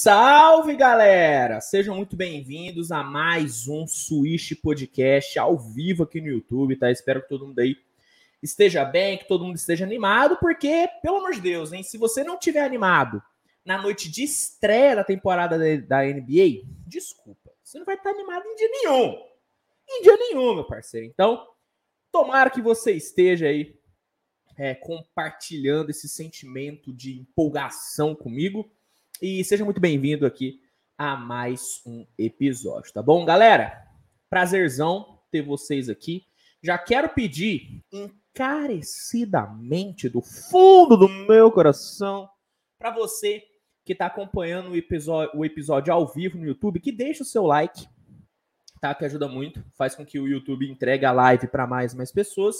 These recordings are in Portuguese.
Salve, galera! Sejam muito bem-vindos a mais um Switch Podcast ao vivo aqui no YouTube, tá? Espero que todo mundo aí esteja bem, que todo mundo esteja animado, porque, pelo amor de Deus, hein? Se você não tiver animado na noite de estreia da temporada da NBA, desculpa, você não vai estar animado em dia nenhum. Em dia nenhum, meu parceiro. Então, tomara que você esteja aí é, compartilhando esse sentimento de empolgação comigo. E seja muito bem-vindo aqui a mais um episódio, tá bom, galera? Prazerzão ter vocês aqui. Já quero pedir encarecidamente do fundo do meu coração para você que está acompanhando o episódio, o episódio ao vivo no YouTube, que deixe o seu like, tá? Que ajuda muito, faz com que o YouTube entregue a live para mais e mais pessoas.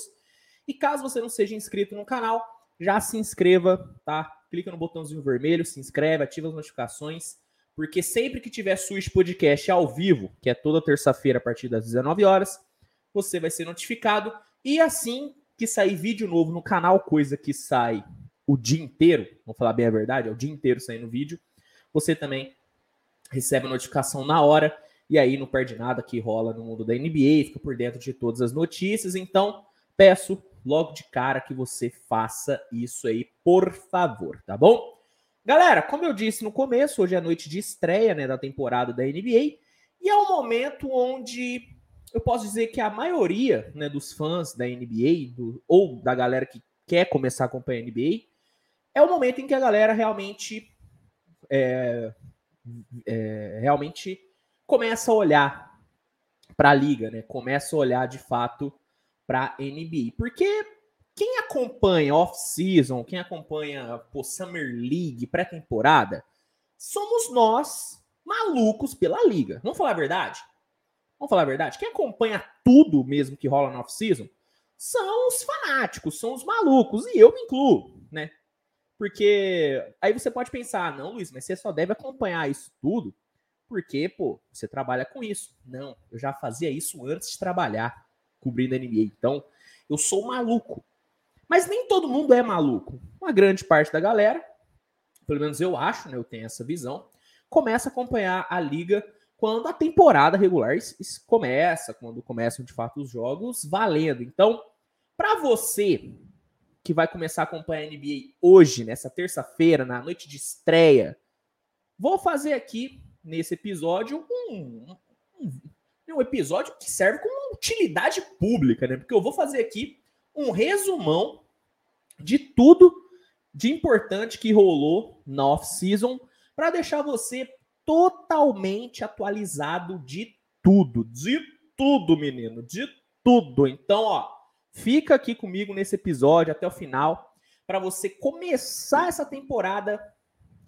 E caso você não seja inscrito no canal, já se inscreva, tá? Clica no botãozinho vermelho, se inscreve, ativa as notificações, porque sempre que tiver Switch Podcast ao vivo, que é toda terça-feira a partir das 19 horas, você vai ser notificado. E assim que sair vídeo novo no canal, coisa que sai o dia inteiro, vamos falar bem a verdade, é o dia inteiro saindo vídeo, você também recebe a notificação na hora e aí não perde nada que rola no mundo da NBA, fica por dentro de todas as notícias. Então, peço logo de cara que você faça isso aí, por favor, tá bom? Galera, como eu disse no começo, hoje é a noite de estreia né, da temporada da NBA e é um momento onde eu posso dizer que a maioria né, dos fãs da NBA do, ou da galera que quer começar a acompanhar a NBA é o momento em que a galera realmente é, é, realmente começa a olhar para a liga, né? Começa a olhar de fato para NBA. Porque quem acompanha off-season, quem acompanha pô, Summer League, pré-temporada, somos nós malucos pela liga. Vamos falar a verdade? Vamos falar a verdade? Quem acompanha tudo mesmo que rola no off-season são os fanáticos, são os malucos, e eu me incluo, né? Porque aí você pode pensar, não, Luiz, mas você só deve acompanhar isso tudo porque, pô, você trabalha com isso. Não, eu já fazia isso antes de trabalhar cobrindo a NBA. Então, eu sou maluco. Mas nem todo mundo é maluco. Uma grande parte da galera, pelo menos eu acho, né, eu tenho essa visão, começa a acompanhar a liga quando a temporada regular começa, quando começam de fato os jogos valendo. Então, para você que vai começar a acompanhar a NBA hoje, nessa terça-feira, na noite de estreia, vou fazer aqui nesse episódio um, um, um episódio que serve como utilidade pública, né? Porque eu vou fazer aqui um resumão de tudo de importante que rolou na off-season para deixar você totalmente atualizado de tudo, de tudo, menino, de tudo. Então, ó, fica aqui comigo nesse episódio até o final para você começar essa temporada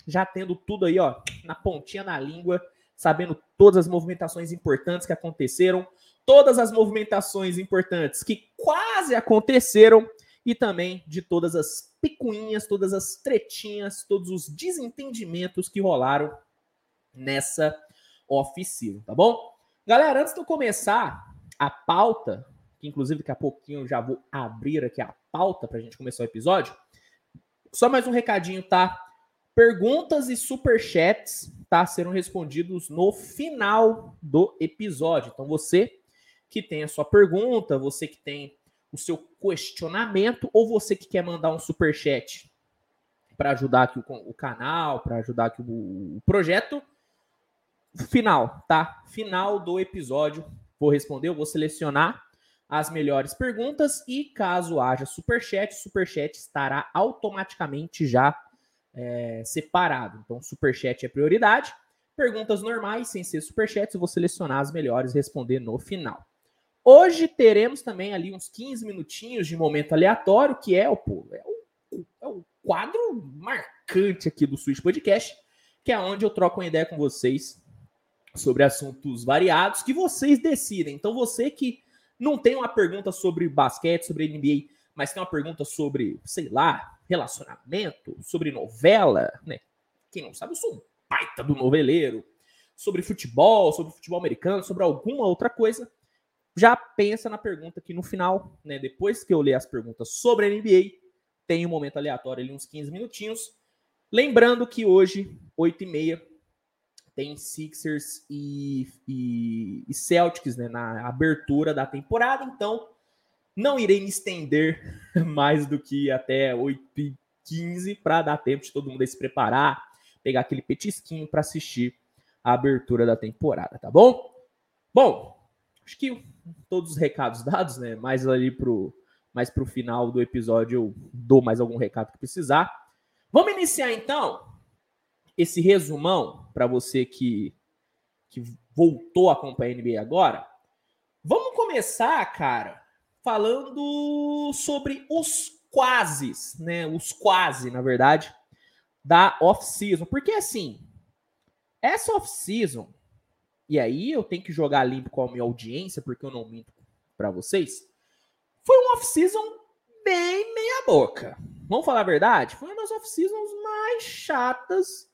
já tendo tudo aí, ó, na pontinha na língua, sabendo todas as movimentações importantes que aconteceram, todas as movimentações importantes que quase aconteceram e também de todas as picuinhas, todas as tretinhas, todos os desentendimentos que rolaram nessa oficina, tá bom? Galera, antes de eu começar a pauta, que inclusive daqui a pouquinho eu já vou abrir aqui a pauta para a gente começar o episódio, só mais um recadinho, tá? Perguntas e superchats tá, serão respondidos no final do episódio. Então, você que tem a sua pergunta, você que tem o seu questionamento, ou você que quer mandar um superchat para ajudar aqui o, o canal, para ajudar aqui o, o projeto, final, tá? Final do episódio, vou responder, eu vou selecionar as melhores perguntas e caso haja superchat, superchat estará automaticamente já é, separado. Então, superchat é prioridade. Perguntas normais, sem ser superchat, eu vou selecionar as melhores e responder no final. Hoje teremos também ali uns 15 minutinhos de momento aleatório, que é o, pô, é o, é o quadro marcante aqui do Switch Podcast, que é onde eu troco uma ideia com vocês sobre assuntos variados que vocês decidem. Então, você que não tem uma pergunta sobre basquete, sobre NBA, mas tem uma pergunta sobre, sei lá, relacionamento, sobre novela, né? Quem não sabe, eu sou um baita do noveleiro. Sobre futebol, sobre futebol americano, sobre alguma outra coisa. Já pensa na pergunta que no final, né? Depois que eu ler as perguntas sobre a NBA, tem um momento aleatório ali, uns 15 minutinhos. Lembrando que hoje, 8 e meia, tem Sixers e, e, e, Celtics né, na abertura da temporada, então não irei me estender mais do que até 8 e 15 para dar tempo de todo mundo se preparar, pegar aquele petisquinho para assistir a abertura da temporada, tá bom? Bom, acho que todos os recados dados, né? Mais ali pro mais pro final do episódio eu dou mais algum recado que precisar. Vamos iniciar então esse resumão para você que, que voltou a acompanhar a NBA agora. Vamos começar, cara, falando sobre os quases, né? Os quase, na verdade, da off-season. Porque assim, essa off-season, e aí eu tenho que jogar limpo com a minha audiência, porque eu não minto para vocês, foi uma off-season bem meia boca. Vamos falar a verdade? Foi uma das off-seasons mais chatas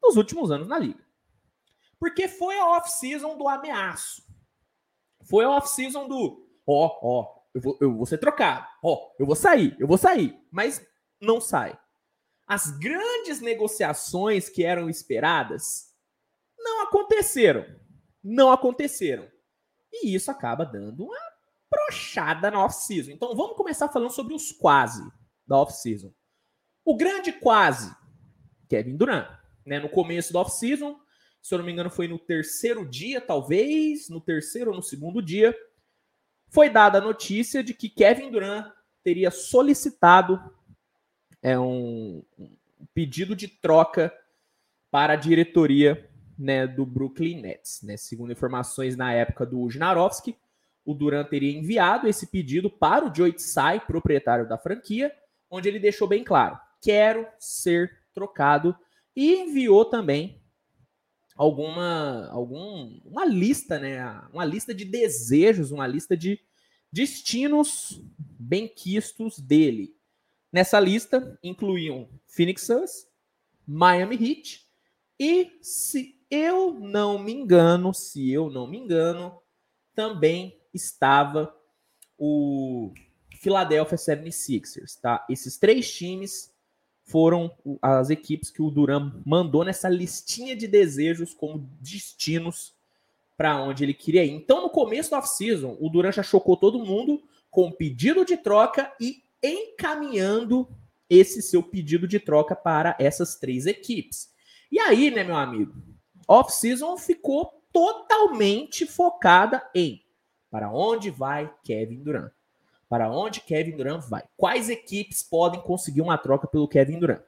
dos últimos anos na liga. Porque foi a off-season do ameaço. Foi a off-season do, ó, ó, eu, vou, eu vou ser trocado, ó, eu vou sair, eu vou sair, mas não sai. As grandes negociações que eram esperadas não aconteceram. Não aconteceram. E isso acaba dando uma brochada na off-season. Então vamos começar falando sobre os quase da off-season. O grande quase, Kevin Durant né, no começo da off-season. Se eu não me engano, foi no terceiro dia, talvez, no terceiro ou no segundo dia, foi dada a notícia de que Kevin Durant teria solicitado é, um, pedido de troca para a diretoria né, do Brooklyn Nets. Né? Segundo informações na época do Jnarovski, o Durant teria enviado esse pedido para o Joe Tsai, proprietário da franquia, onde ele deixou bem claro: quero ser trocado e enviou também alguma algum uma lista, né, uma lista de desejos, uma lista de destinos benquistos dele. Nessa lista incluíam Phoenix Suns, Miami Heat e se eu não me engano, se eu não me engano, também estava o Philadelphia 76ers, tá? Esses três times foram as equipes que o Duran mandou nessa listinha de desejos como destinos para onde ele queria ir. Então, no começo da off-season, o Duran já chocou todo mundo com pedido de troca e encaminhando esse seu pedido de troca para essas três equipes. E aí, né, meu amigo, off-season ficou totalmente focada em para onde vai Kevin Durant. Para onde Kevin Durant vai? Quais equipes podem conseguir uma troca pelo Kevin Durant?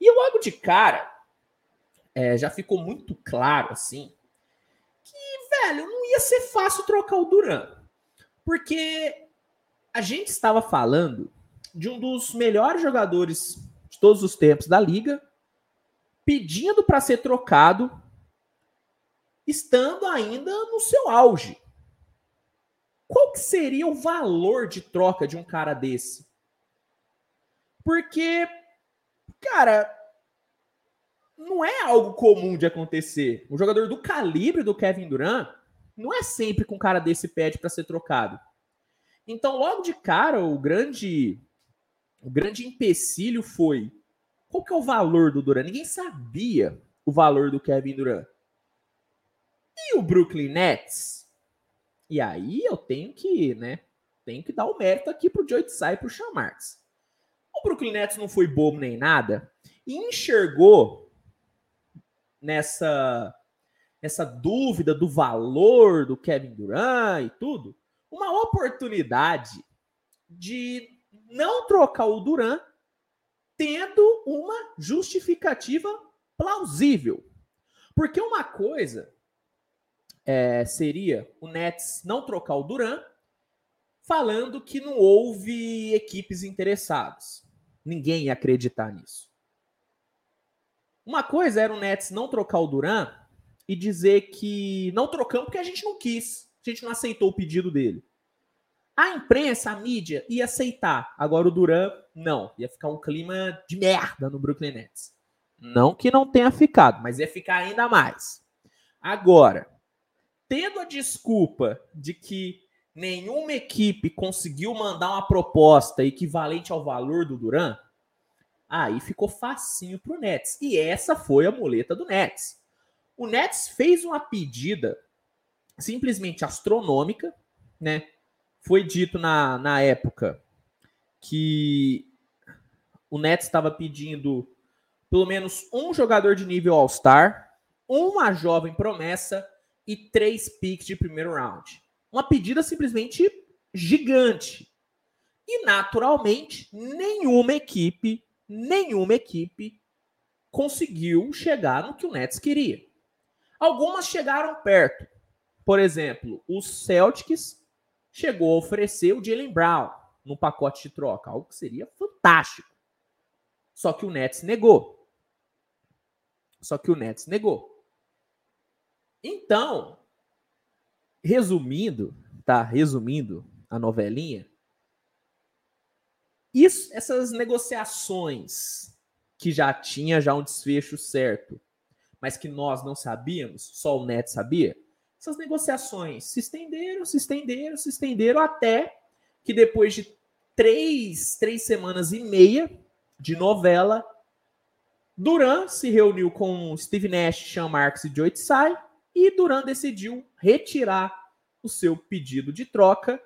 E logo de cara, é, já ficou muito claro assim que, velho, não ia ser fácil trocar o Durant. Porque a gente estava falando de um dos melhores jogadores de todos os tempos da liga, pedindo para ser trocado, estando ainda no seu auge. Qual que seria o valor de troca de um cara desse? Porque, cara, não é algo comum de acontecer. Um jogador do calibre do Kevin Durant não é sempre que um cara desse pede para ser trocado. Então, logo de cara, o grande o grande empecilho foi qual que é o valor do Durant? Ninguém sabia o valor do Kevin Durant. E o Brooklyn Nets? E aí eu tenho que, né, tenho que dar o mérito aqui pro Joe Tsai e pro Sean Marks. O Brooklyn Nets não foi bobo nem nada e enxergou nessa nessa dúvida do valor do Kevin Durant e tudo, uma oportunidade de não trocar o Durant tendo uma justificativa plausível. Porque uma coisa é, seria o Nets não trocar o Duran, falando que não houve equipes interessadas. Ninguém ia acreditar nisso. Uma coisa era o Nets não trocar o Duran e dizer que não trocamos porque a gente não quis, a gente não aceitou o pedido dele. A imprensa, a mídia ia aceitar. Agora o Duran, não. Ia ficar um clima de merda no Brooklyn Nets. Não que não tenha ficado, mas ia ficar ainda mais. Agora, tendo a desculpa de que nenhuma equipe conseguiu mandar uma proposta equivalente ao valor do Duran, aí ficou facinho para o Nets. E essa foi a muleta do Nets. O Nets fez uma pedida simplesmente astronômica, né? Foi dito na, na época que o Nets estava pedindo pelo menos um jogador de nível All-Star, uma jovem promessa e três picks de primeiro round. Uma pedida simplesmente gigante. E naturalmente, nenhuma equipe, nenhuma equipe conseguiu chegar no que o Nets queria. Algumas chegaram perto. Por exemplo, o Celtics chegou a oferecer o Jalen Brown no pacote de troca, algo que seria fantástico. Só que o Nets negou. Só que o Nets negou. Então, resumindo, tá? Resumindo a novelinha, isso, essas negociações que já tinha já um desfecho certo, mas que nós não sabíamos, só o Nets sabia, essas negociações se estenderam, se estenderam, se estenderam até que depois de três, três semanas e meia de novela, Duran se reuniu com Steve Nash, Sean Marks e Joe Tsai e Duran decidiu retirar o seu pedido de troca,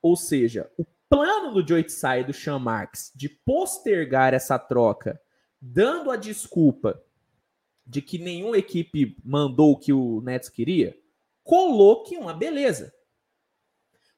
ou seja, o plano do Joe Tsai e do Sean Marks de postergar essa troca, dando a desculpa de que nenhuma equipe mandou o que o Nets queria, colou que uma beleza.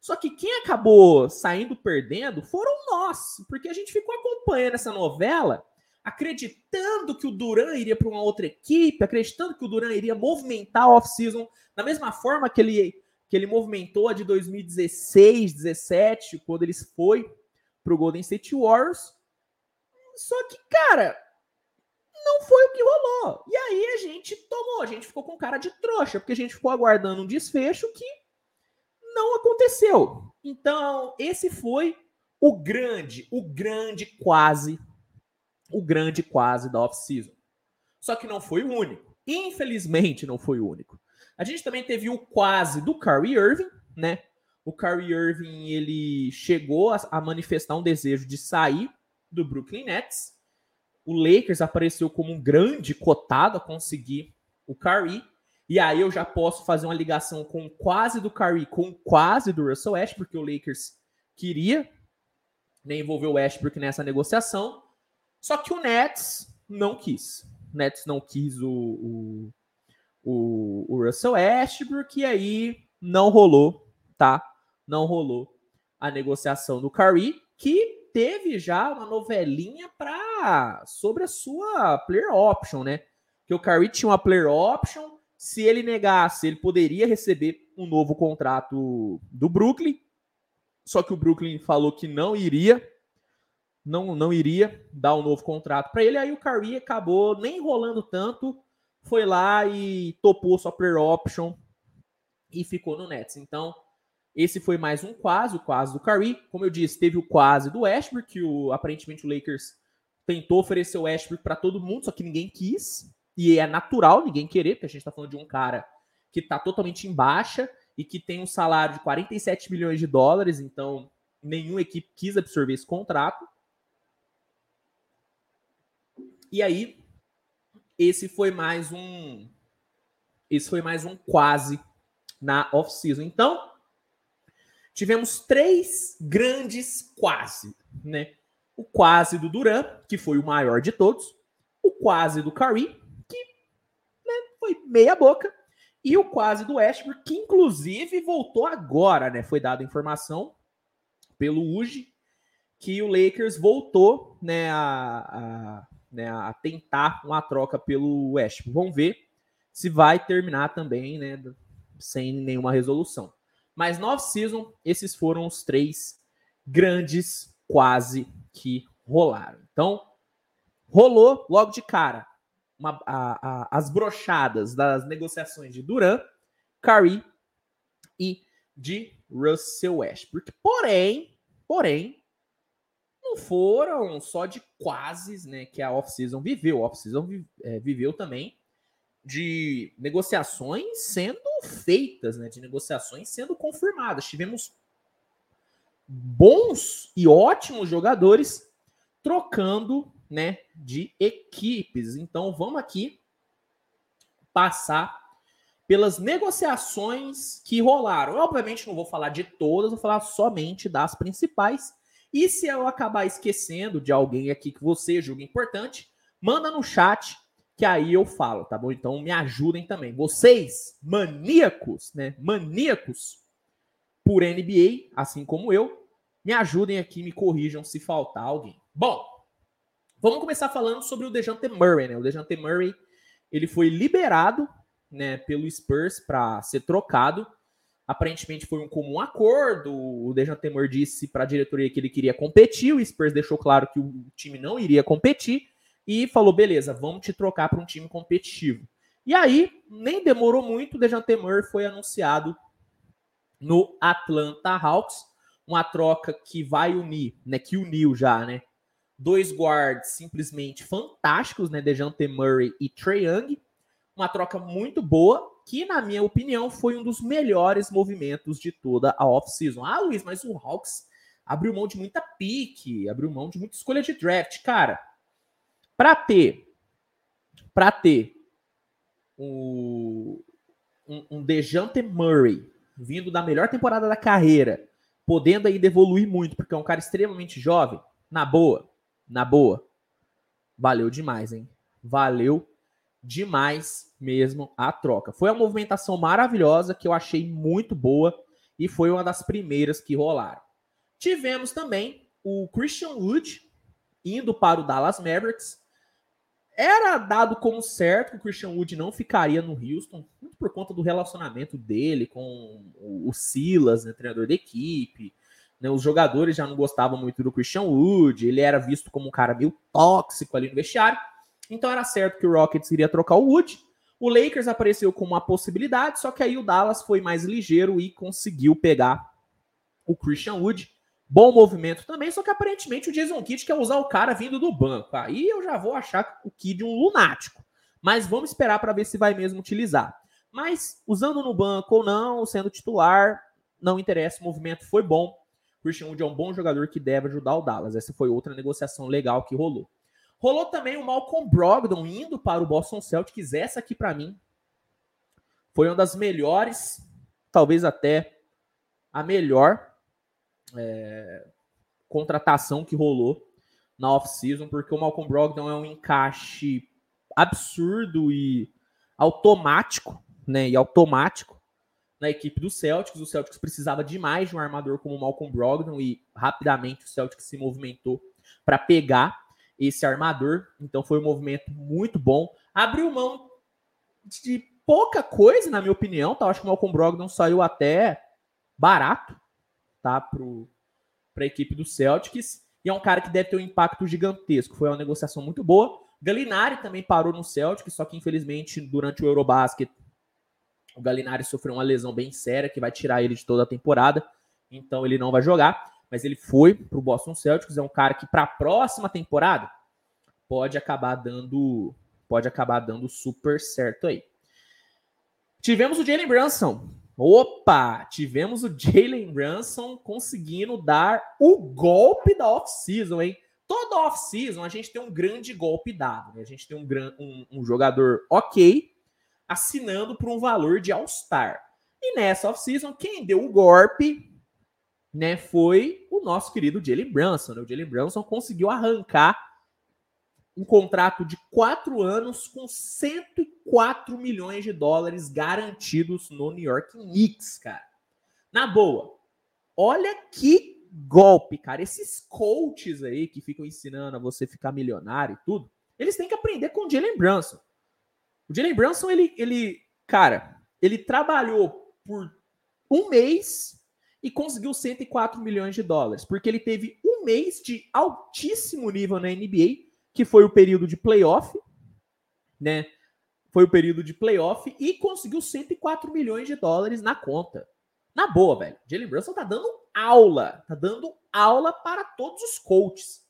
Só que quem acabou saindo perdendo foram nós, porque a gente ficou acompanhando essa novela, acreditando que o Duran iria para uma outra equipe, acreditando que o Duran iria movimentar a off-season da mesma forma que ele, que ele movimentou a de 2016, 17, quando ele foi para o Golden State Warriors. Só que, cara, não foi o que rolou. E aí a gente tomou, a gente ficou com cara de trouxa, porque a gente ficou aguardando um desfecho que não aconteceu. Então, esse foi o grande, o grande quase, o grande quase da off-season. Só que não foi o único. Infelizmente, não foi o único. A gente também teve o quase do Kyrie Irving, né? O Kyrie Irving, ele chegou a, a manifestar um desejo de sair do Brooklyn Nets o Lakers apareceu como um grande cotado a conseguir o Curry. E aí eu já posso fazer uma ligação com quase do Curry, com quase do Russell Westbrook, porque o Lakers queria nem envolver o Westbrook nessa negociação. Só que o Nets não quis. O Nets não quis o, o, o, o Russell Westbrook e aí não rolou, tá? Não rolou a negociação do Curry, que teve já uma novelinha para sobre a sua player option, né? Que o Kyrie tinha uma player option, se ele negasse, ele poderia receber um novo contrato do Brooklyn. Só que o Brooklyn falou que não iria, não não iria dar um novo contrato para ele. Aí o Kyrie acabou nem enrolando tanto, foi lá e topou sua player option e ficou no Nets. Então, esse foi mais um quase, o quase do Curry. Como eu disse, teve o quase do Westbrook, que o, aparentemente o Lakers tentou oferecer o Westbrook para todo mundo, só que ninguém quis. E é natural ninguém querer, porque a gente está falando de um cara que está totalmente em baixa e que tem um salário de 47 milhões de dólares, então nenhuma equipe quis absorver esse contrato. E aí, esse foi mais um. Esse foi mais um quase na off-season. Então, tivemos três grandes quase, né? O quase do Duran, que foi o maior de todos, o quase do Curry, que né, foi meia boca, e o quase do Westbrook, que inclusive voltou agora, né? Foi dada informação pelo UGI que o Lakers voltou, né, a, a, né, a tentar uma troca pelo Westbrook. Vamos ver se vai terminar também, né, sem nenhuma resolução. Mas no off-season, esses foram os três grandes quase que rolaram. Então, rolou logo de cara uma, a, a, as brochadas das negociações de Duran, Curry e de Russell Westbrook. Porém, porém, não foram só de quases né, que a off-season viveu. A off-season é, viveu também de negociações sendo feitas, né, de negociações sendo confirmadas. Tivemos bons e ótimos jogadores trocando, né, de equipes. Então vamos aqui passar pelas negociações que rolaram. Eu, obviamente, não vou falar de todas, vou falar somente das principais. E se eu acabar esquecendo de alguém aqui que você julga importante, manda no chat que aí eu falo, tá bom? Então me ajudem também. Vocês, maníacos, né? Maníacos por NBA, assim como eu, me ajudem aqui, me corrijam se faltar alguém. Bom, vamos começar falando sobre o Dejante Murray, né? O Dejante Murray, ele foi liberado, né, pelo Spurs para ser trocado. Aparentemente foi um comum acordo. O Dejante Murray disse para a diretoria que ele queria competir, o Spurs deixou claro que o time não iria competir e falou: beleza, vamos te trocar para um time competitivo. E aí, nem demorou muito, o Dejante Murray foi anunciado no Atlanta Hawks, uma troca que vai unir, né, que uniu já, né, dois guards simplesmente fantásticos, né, Dejante Murray e Trae Young, uma troca muito boa, que na minha opinião foi um dos melhores movimentos de toda a off-season. Ah, Luiz, mas o Hawks abriu mão de muita pique, abriu mão de muita escolha de draft, cara. Para ter, para ter o, um, um Dejante Murray vindo da melhor temporada da carreira, podendo ainda evoluir muito, porque é um cara extremamente jovem, na boa, na boa, valeu demais, hein? Valeu demais mesmo a troca. Foi uma movimentação maravilhosa que eu achei muito boa e foi uma das primeiras que rolaram. Tivemos também o Christian Wood indo para o Dallas Mavericks era dado como certo que o Christian Wood não ficaria no Houston, muito por conta do relacionamento dele com o Silas, né, treinador da equipe. Né, os jogadores já não gostavam muito do Christian Wood, ele era visto como um cara meio tóxico ali no vestiário. Então era certo que o Rockets iria trocar o Wood. O Lakers apareceu como uma possibilidade, só que aí o Dallas foi mais ligeiro e conseguiu pegar o Christian Wood. Bom movimento também, só que aparentemente o Jason Kidd quer usar o cara vindo do banco. Aí eu já vou achar o Kidd um lunático. Mas vamos esperar para ver se vai mesmo utilizar. Mas usando no banco ou não, sendo titular, não interessa, o movimento foi bom. Christian Wood é um bom jogador que deve ajudar o Dallas. Essa foi outra negociação legal que rolou. Rolou também o Malcolm Brogdon indo para o Boston Celtics. Essa aqui para mim foi uma das melhores, talvez até a melhor é, contratação que rolou na off-season, porque o Malcolm Brogdon é um encaixe absurdo e automático, né? E automático na equipe do Celtics. O Celtics precisava demais de um armador como o Malcolm Brogdon e rapidamente o Celtics se movimentou para pegar esse armador. Então foi um movimento muito bom. Abriu mão de pouca coisa, na minha opinião. Tá? Acho que o Malcolm Brogdon saiu até barato tá? Para a equipe do Celtics. E é um cara que deve ter um impacto gigantesco. Foi uma negociação muito boa. Galinari também parou no Celtics, só que infelizmente durante o Eurobasket o Galinari sofreu uma lesão bem séria que vai tirar ele de toda a temporada. Então ele não vai jogar, mas ele foi para o Boston Celtics. É um cara que para a próxima temporada pode acabar dando pode acabar dando super certo aí. Tivemos o Jalen Brunson, Opa! Tivemos o Jalen Brunson conseguindo dar o golpe da off-season, hein? Toda off-season a gente tem um grande golpe dado. Né? A gente tem um, um, um jogador ok assinando por um valor de All-Star. E nessa off-season, quem deu o golpe né, foi o nosso querido Jalen Brunson. Né? O Jalen Brunson conseguiu arrancar um contrato de quatro anos com 104 milhões de dólares garantidos no New York Knicks, cara. Na boa, olha que golpe, cara. Esses coaches aí que ficam ensinando a você ficar milionário e tudo, eles têm que aprender com o Jalen Brunson. O Jalen Brunson, ele, ele, cara, ele trabalhou por um mês e conseguiu 104 milhões de dólares, porque ele teve um mês de altíssimo nível na NBA que foi o período de playoff, né? Foi o período de playoff e conseguiu 104 milhões de dólares na conta. Na boa, velho. Jalen Brunson tá dando aula, tá dando aula para todos os coaches.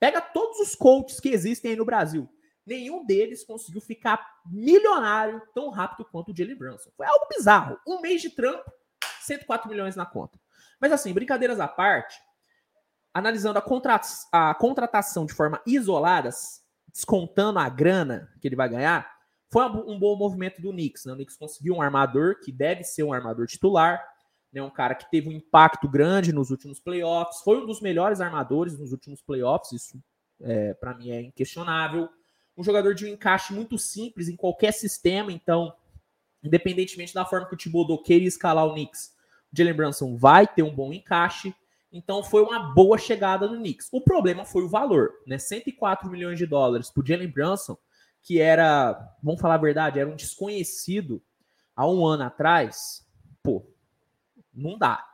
Pega todos os coaches que existem aí no Brasil. Nenhum deles conseguiu ficar milionário tão rápido quanto o Jalen Brunson. Foi algo bizarro. Um mês de trampo, 104 milhões na conta. Mas assim, brincadeiras à parte, analisando a, contra a contratação de forma isolada, descontando a grana que ele vai ganhar, foi um bom movimento do Knicks. Né? O Knicks conseguiu um armador que deve ser um armador titular, né? um cara que teve um impacto grande nos últimos playoffs, foi um dos melhores armadores nos últimos playoffs, isso é, para mim é inquestionável. Um jogador de um encaixe muito simples em qualquer sistema, então, independentemente da forma que o Thibodeau queira escalar o Knicks, Jalen Brunson vai ter um bom encaixe. Então foi uma boa chegada no Knicks. O problema foi o valor, né? 104 milhões de dólares por Jalen Brunson que era, vamos falar a verdade, era um desconhecido há um ano atrás, pô, não dá.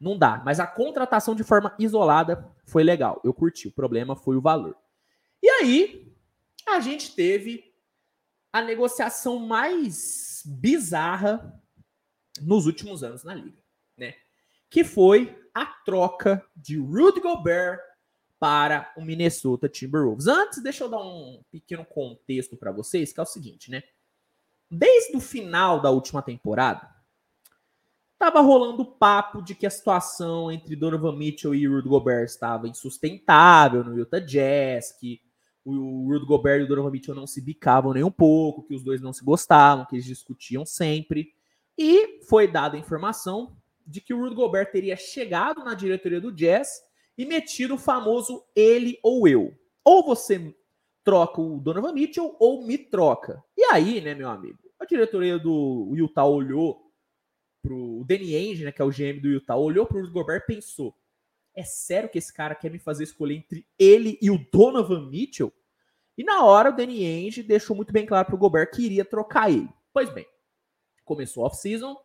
Não dá. Mas a contratação de forma isolada foi legal. Eu curti. O problema foi o valor. E aí, a gente teve a negociação mais bizarra nos últimos anos na liga, né? Que foi a troca de Rudy Gobert para o Minnesota Timberwolves. Antes, deixa eu dar um pequeno contexto para vocês, que é o seguinte, né? Desde o final da última temporada, estava rolando o papo de que a situação entre Donovan Mitchell e Rudy Gobert estava insustentável no Utah Jazz, que o Rudy Gobert e o Donovan Mitchell não se bicavam nem um pouco, que os dois não se gostavam, que eles discutiam sempre. E foi dada a informação de que o Rudy Gobert teria chegado na diretoria do Jazz e metido o famoso ele ou eu. Ou você troca o Donovan Mitchell ou me troca. E aí, né, meu amigo, a diretoria do Utah olhou pro o Danny Ainge, né, que é o GM do Utah, olhou pro Gobert e pensou: é sério que esse cara quer me fazer escolher entre ele e o Donovan Mitchell? E na hora o Danny Ainge deixou muito bem claro pro Gobert que iria trocar ele. Pois bem, começou off-season,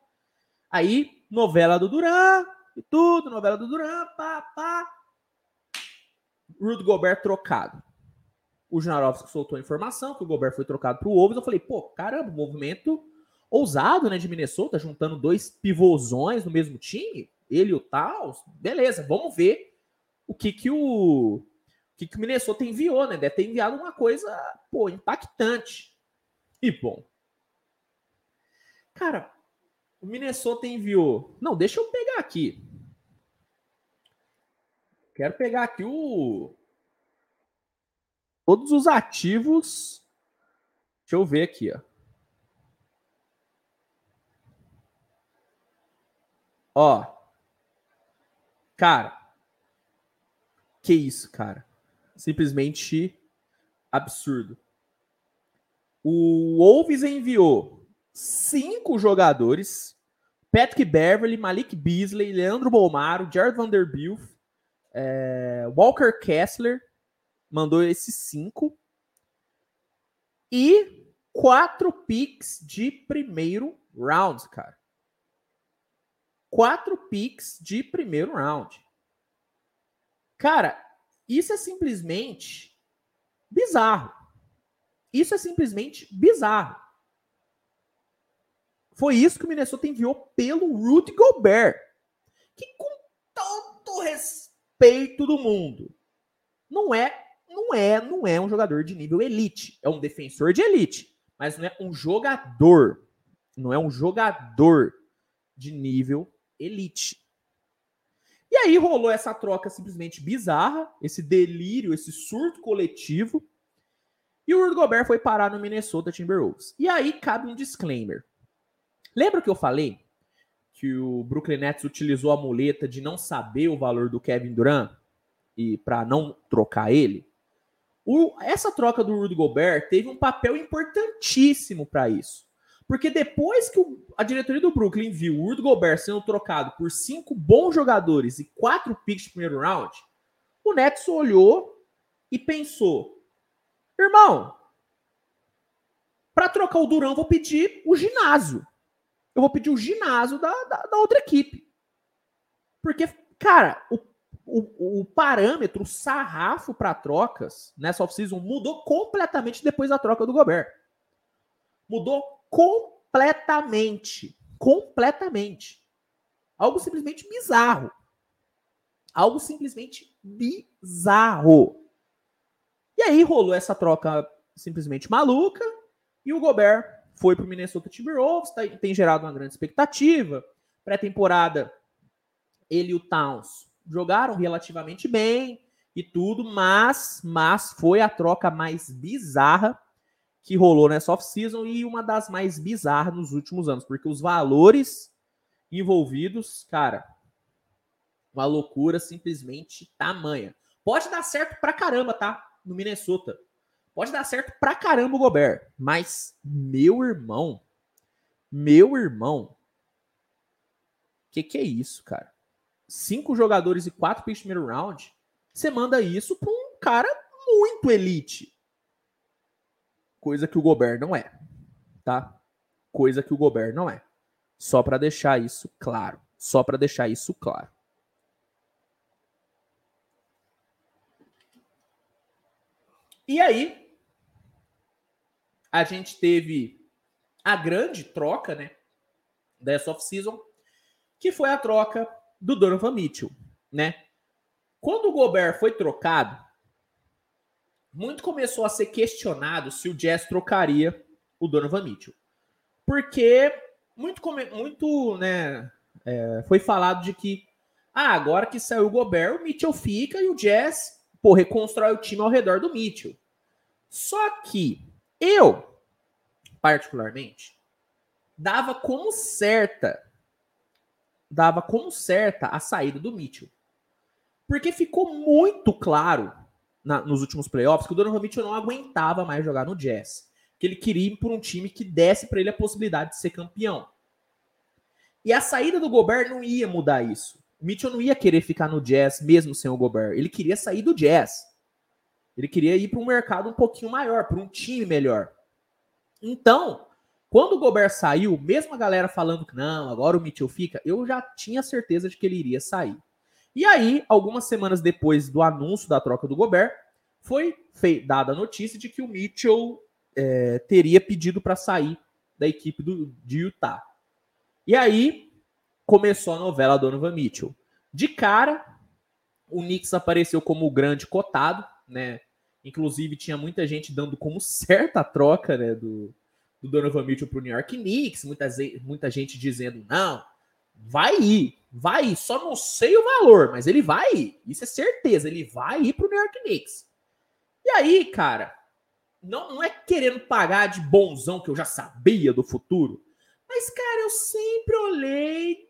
aí novela do Duran e tudo, novela do Duran, pá, pá. Rudy Gobert trocado. O Janarovski soltou a informação que o Gobert foi trocado para o Wolves. Eu falei, pô, caramba, movimento ousado, né, de Minnesota, juntando dois pivôzões no mesmo time, ele e o Taos. Beleza, vamos ver o que que o, o que que o Minnesota enviou, né? Deve ter enviado uma coisa, pô, impactante. E bom. Cara, o Minnesota enviou. Não, deixa eu pegar aqui. Quero pegar aqui o todos os ativos. Deixa eu ver aqui, ó. Ó. Cara. Que isso, cara? Simplesmente absurdo. O Wolves enviou cinco jogadores: Patrick Beverly, Malik Beasley, Leandro Bolmaro, Jared Vanderbilt, é, Walker Kessler mandou esses cinco. E quatro picks de primeiro round, cara. Quatro picks de primeiro round. Cara, isso é simplesmente bizarro. Isso é simplesmente bizarro. Foi isso que o Minnesota enviou pelo Rudy Gobert. Que com todo respeito peito do mundo. Não é, não é, não é um jogador de nível elite. É um defensor de elite, mas não é um jogador. Não é um jogador de nível elite. E aí rolou essa troca simplesmente bizarra, esse delírio, esse surto coletivo. E o Rudy Gobert foi parar no Minnesota Timberwolves. E aí cabe um disclaimer. Lembra que eu falei que o Brooklyn Nets utilizou a muleta de não saber o valor do Kevin Durant e para não trocar ele. O, essa troca do Rudy Gobert teve um papel importantíssimo para isso. Porque depois que o, a diretoria do Brooklyn viu o Rudy Gobert sendo trocado por cinco bons jogadores e quatro picks de primeiro round, o Nets olhou e pensou: irmão, para trocar o Durant, vou pedir o ginásio eu vou pedir o ginásio da, da, da outra equipe. Porque, cara, o, o, o parâmetro, o sarrafo para trocas nessa off-season mudou completamente depois da troca do Gobert. Mudou completamente. Completamente. Algo simplesmente bizarro. Algo simplesmente bizarro. E aí rolou essa troca simplesmente maluca e o Gobert foi para o Minnesota Timberwolves, tá, tem gerado uma grande expectativa. Pré-temporada, ele e o Towns jogaram relativamente bem e tudo, mas, mas foi a troca mais bizarra que rolou nessa off-season e uma das mais bizarras nos últimos anos, porque os valores envolvidos, cara, uma loucura simplesmente tamanha. Pode dar certo pra caramba, tá? No Minnesota. Pode dar certo pra caramba o Gobert, mas meu irmão, meu irmão, que que é isso, cara? Cinco jogadores e quatro picks primeiro round, você manda isso pra um cara muito elite. Coisa que o Gobert não é, tá? Coisa que o Gobert não é. Só para deixar isso claro. Só para deixar isso claro. E aí, a gente teve a grande troca, né, dessa off-season, que foi a troca do Donovan Mitchell, né? Quando o Gobert foi trocado, muito começou a ser questionado se o Jazz trocaria o Donovan Mitchell. Porque muito, muito né, é, foi falado de que ah, agora que saiu o Gobert, o Mitchell fica e o Jazz pô, reconstrói o time ao redor do Mitchell. Só que eu, particularmente, dava como certa dava como certa a saída do Mitchell. Porque ficou muito claro na, nos últimos playoffs que o Donovan Mitchell não aguentava mais jogar no Jazz. Que ele queria ir por um time que desse para ele a possibilidade de ser campeão. E a saída do Gobert não ia mudar isso. O Mitchell não ia querer ficar no Jazz mesmo sem o Gobert. Ele queria sair do Jazz. Ele queria ir para um mercado um pouquinho maior, para um time melhor. Então, quando o Gobert saiu, mesmo a galera falando que não, agora o Mitchell fica, eu já tinha certeza de que ele iria sair. E aí, algumas semanas depois do anúncio da troca do Gobert, foi dada a notícia de que o Mitchell é, teria pedido para sair da equipe do, de Utah. E aí começou a novela Donovan Mitchell. De cara, o Knicks apareceu como o grande cotado, né? Inclusive tinha muita gente dando como certa a troca, né, do, do Donovan Mitchell para o New York Knicks, muita, muita gente dizendo não, vai ir, vai ir, só não sei o valor, mas ele vai ir, isso é certeza, ele vai ir para o New York Knicks. E aí, cara, não, não é querendo pagar de bonzão que eu já sabia do futuro, mas, cara, eu sempre olhei,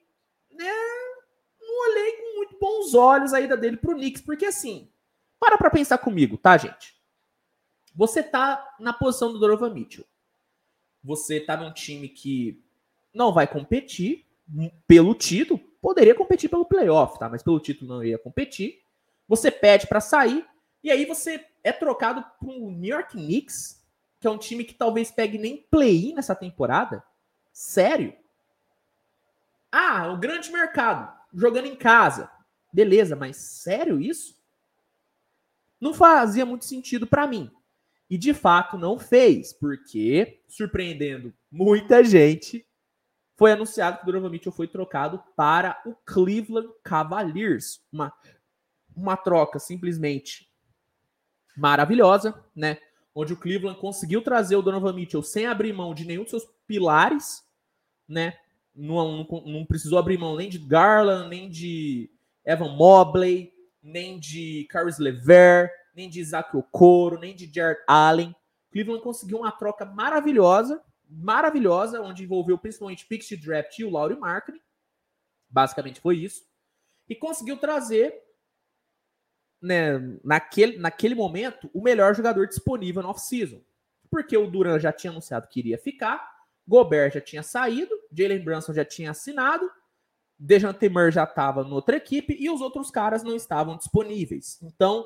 né, não olhei com muito bons olhos a ida dele para o Knicks, porque assim, para para pensar comigo, tá, gente? Você tá na posição do Donovan Mitchell. Você tá num time que não vai competir, pelo título, poderia competir pelo playoff, tá? Mas pelo título não ia competir. Você pede para sair e aí você é trocado para o New York Knicks, que é um time que talvez pegue nem play-in nessa temporada. Sério? Ah, o grande mercado, jogando em casa. Beleza, mas sério isso? Não fazia muito sentido para mim. E de fato não fez, porque, surpreendendo muita gente, foi anunciado que o Donovan Mitchell foi trocado para o Cleveland Cavaliers. Uma, uma troca simplesmente maravilhosa, né? Onde o Cleveland conseguiu trazer o Donovan Mitchell sem abrir mão de nenhum dos seus pilares, né? Não, não, não precisou abrir mão nem de Garland, nem de Evan Mobley, nem de Caris LeVert, nem de Isaac Okoro, nem de Jared Allen. Cleveland conseguiu uma troca maravilhosa maravilhosa, onde envolveu principalmente Pixie Draft e o Laurie Marketing. Basicamente foi isso. E conseguiu trazer, né, naquele, naquele momento, o melhor jogador disponível no off-season. Porque o Duran já tinha anunciado que iria ficar, Gobert já tinha saído, Jalen Brunson já tinha assinado, Dejan Temer já estava em outra equipe e os outros caras não estavam disponíveis. Então,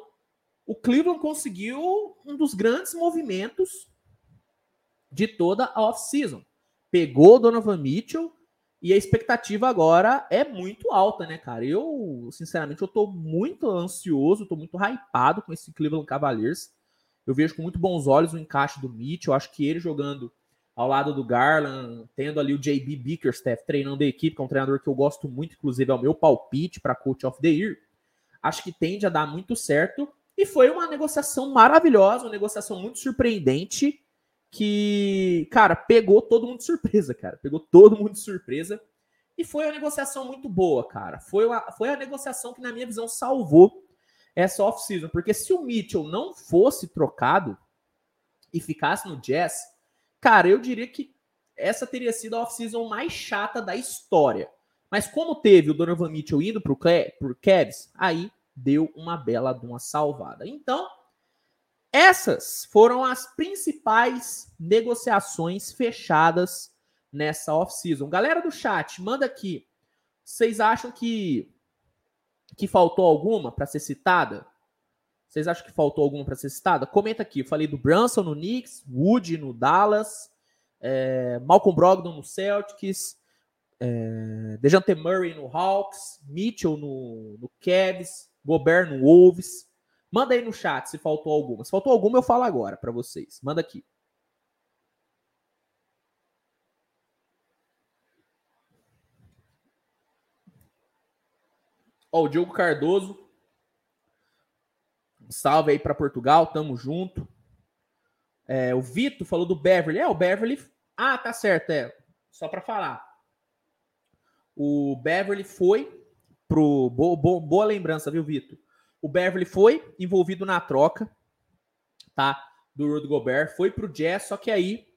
o Cleveland conseguiu um dos grandes movimentos de toda a off-season. Pegou o Donovan Mitchell e a expectativa agora é muito alta, né, cara? Eu, sinceramente, eu tô muito ansioso, tô muito hypado com esse Cleveland Cavaliers. Eu vejo com muito bons olhos o encaixe do Mitchell. Acho que ele jogando ao lado do Garland, tendo ali o JB Bickerstaff treinando a equipe, que é um treinador que eu gosto muito, inclusive é o meu palpite para Coach of the Year. Acho que tende a dar muito certo. E foi uma negociação maravilhosa, uma negociação muito surpreendente que, cara, pegou todo mundo de surpresa, cara. Pegou todo mundo de surpresa. E foi uma negociação muito boa, cara. Foi, uma, foi a negociação que, na minha visão, salvou essa off-season. Porque se o Mitchell não fosse trocado, e ficasse no Jazz, cara, eu diria que essa teria sido a off-season mais chata da história. Mas como teve o Donovan Mitchell indo para o Cavs, aí deu uma bela de uma salvada. Então, essas foram as principais negociações fechadas nessa off-season. Galera do chat, manda aqui. Vocês acham que que faltou alguma para ser citada? Vocês acham que faltou alguma para ser citada? Comenta aqui. Eu falei do Brunson no Knicks, Wood no Dallas, é, Malcolm Brogdon no Celtics, é, Dejante Murray no Hawks, Mitchell no, no Cavs, Gobert no Wolves. Manda aí no chat se faltou alguma. Se faltou alguma, eu falo agora para vocês. Manda aqui. Ó, o Diogo Cardoso. Salve aí para Portugal, tamo junto. É, o Vitor falou do Beverly. É, o Beverly. Ah, tá certo, é. Só para falar. O Beverly foi pro. Boa, boa, boa lembrança, viu, Vitor? O Beverly foi envolvido na troca, tá? Do Rudy Gobert, foi pro Jazz, só que aí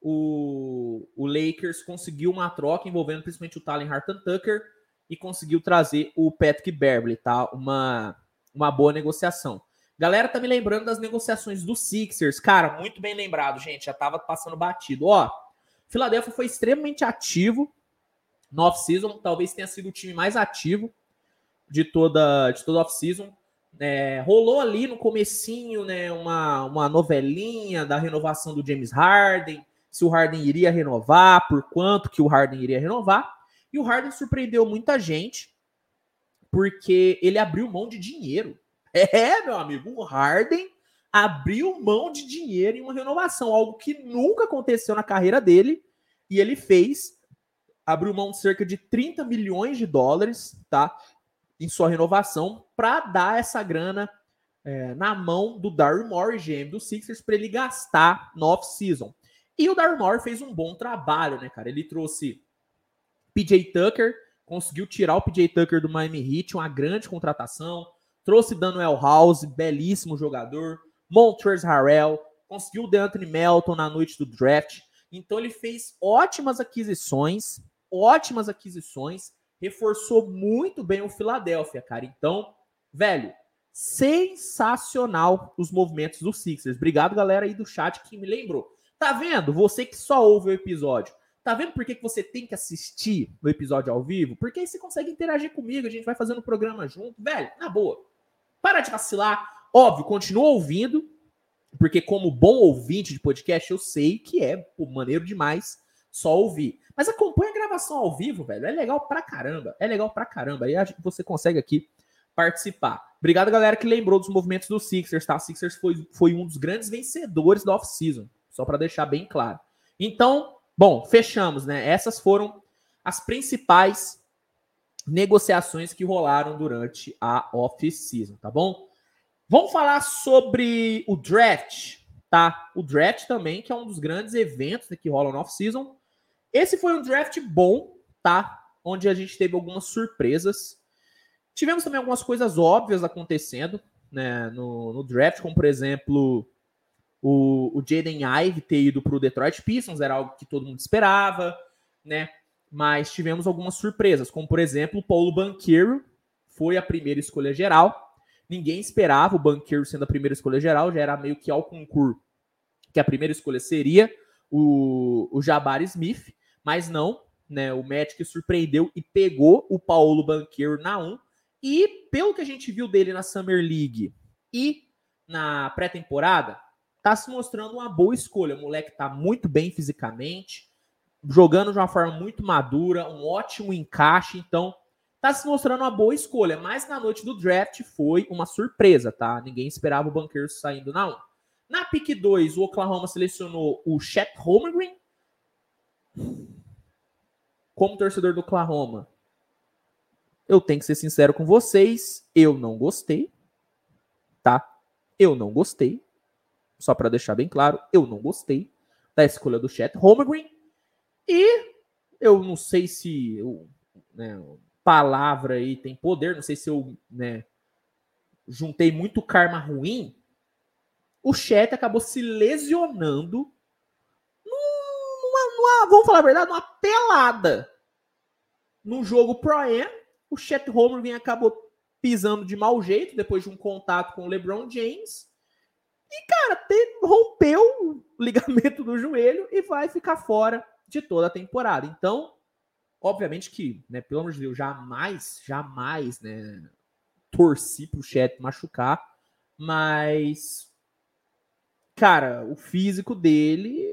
o, o Lakers conseguiu uma troca envolvendo principalmente o Talen Harton Tucker e conseguiu trazer o Patrick Beverly, tá? Uma, uma boa negociação. Galera tá me lembrando das negociações do Sixers. Cara, muito bem lembrado, gente. Já tava passando batido. Ó, Philadelphia foi extremamente ativo no off-season. Talvez tenha sido o time mais ativo de toda, de toda off-season. É, rolou ali no comecinho, né, uma, uma novelinha da renovação do James Harden, se o Harden iria renovar, por quanto que o Harden iria renovar. E o Harden surpreendeu muita gente porque ele abriu mão de dinheiro. É, meu amigo, o Harden abriu mão de dinheiro em uma renovação, algo que nunca aconteceu na carreira dele, e ele fez, abriu mão de cerca de 30 milhões de dólares, tá? Em sua renovação, para dar essa grana é, na mão do Daryl Morey, GM do Sixers, para ele gastar no off-season. E o Daryl Morey fez um bom trabalho, né, cara? Ele trouxe PJ Tucker, conseguiu tirar o PJ Tucker do Miami Heat, uma grande contratação. Trouxe Daniel House, belíssimo jogador. Montrezl Harrell, conseguiu o DeAnthony Melton na noite do draft. Então ele fez ótimas aquisições, ótimas aquisições, reforçou muito bem o Philadelphia, cara. Então, velho, sensacional os movimentos do Sixers. Obrigado, galera aí do chat que me lembrou. Tá vendo? Você que só ouve o episódio. Tá vendo por que, que você tem que assistir o episódio ao vivo? Porque aí você consegue interagir comigo, a gente vai fazendo o programa junto. Velho, na boa. Para de vacilar. Óbvio, continua ouvindo, porque como bom ouvinte de podcast, eu sei que é maneiro demais só ouvir. Mas acompanha a gravação ao vivo, velho. É legal pra caramba. É legal pra caramba. Aí você consegue aqui participar. Obrigado, galera, que lembrou dos movimentos do Sixers, tá? O Sixers foi, foi um dos grandes vencedores da off-season. Só para deixar bem claro. Então, Bom, fechamos, né? Essas foram as principais negociações que rolaram durante a off-season, tá bom? Vamos falar sobre o draft, tá? O draft também, que é um dos grandes eventos que rolam no off-season. Esse foi um draft bom, tá? Onde a gente teve algumas surpresas. Tivemos também algumas coisas óbvias acontecendo né, no, no draft, como por exemplo o, o Jaden Ive ter ido para o Detroit Pistons era algo que todo mundo esperava, né? Mas tivemos algumas surpresas, como por exemplo, o Paulo Banqueiro foi a primeira escolha geral. Ninguém esperava o Banqueiro sendo a primeira escolha geral, já era meio que ao concurso que a primeira escolha seria o, o Jabari Smith, mas não, né? O Magic surpreendeu e pegou o Paulo Banqueiro na 1. E pelo que a gente viu dele na Summer League e na pré-temporada, tá se mostrando uma boa escolha. O moleque tá muito bem fisicamente, jogando de uma forma muito madura, um ótimo encaixe, então tá se mostrando uma boa escolha. Mas na noite do draft foi uma surpresa, tá? Ninguém esperava o banqueiro saindo na 1. Na pick 2, o Oklahoma selecionou o Chet Holmgren. Como torcedor do Oklahoma, eu tenho que ser sincero com vocês, eu não gostei, tá? Eu não gostei só para deixar bem claro, eu não gostei da escolha do Chet Holmgren. E eu não sei se né, palavra aí tem poder, não sei se eu né, juntei muito karma ruim. o Chet acabou se lesionando numa, numa, vamos falar a verdade, numa pelada. Num jogo Pro Am, o Chet Holmgren acabou pisando de mau jeito depois de um contato com o LeBron James. E, cara, rompeu o ligamento do joelho e vai ficar fora de toda a temporada. Então, obviamente que, né, pelo amor de Deus, jamais, jamais, né, torci pro Chet machucar, mas, cara, o físico dele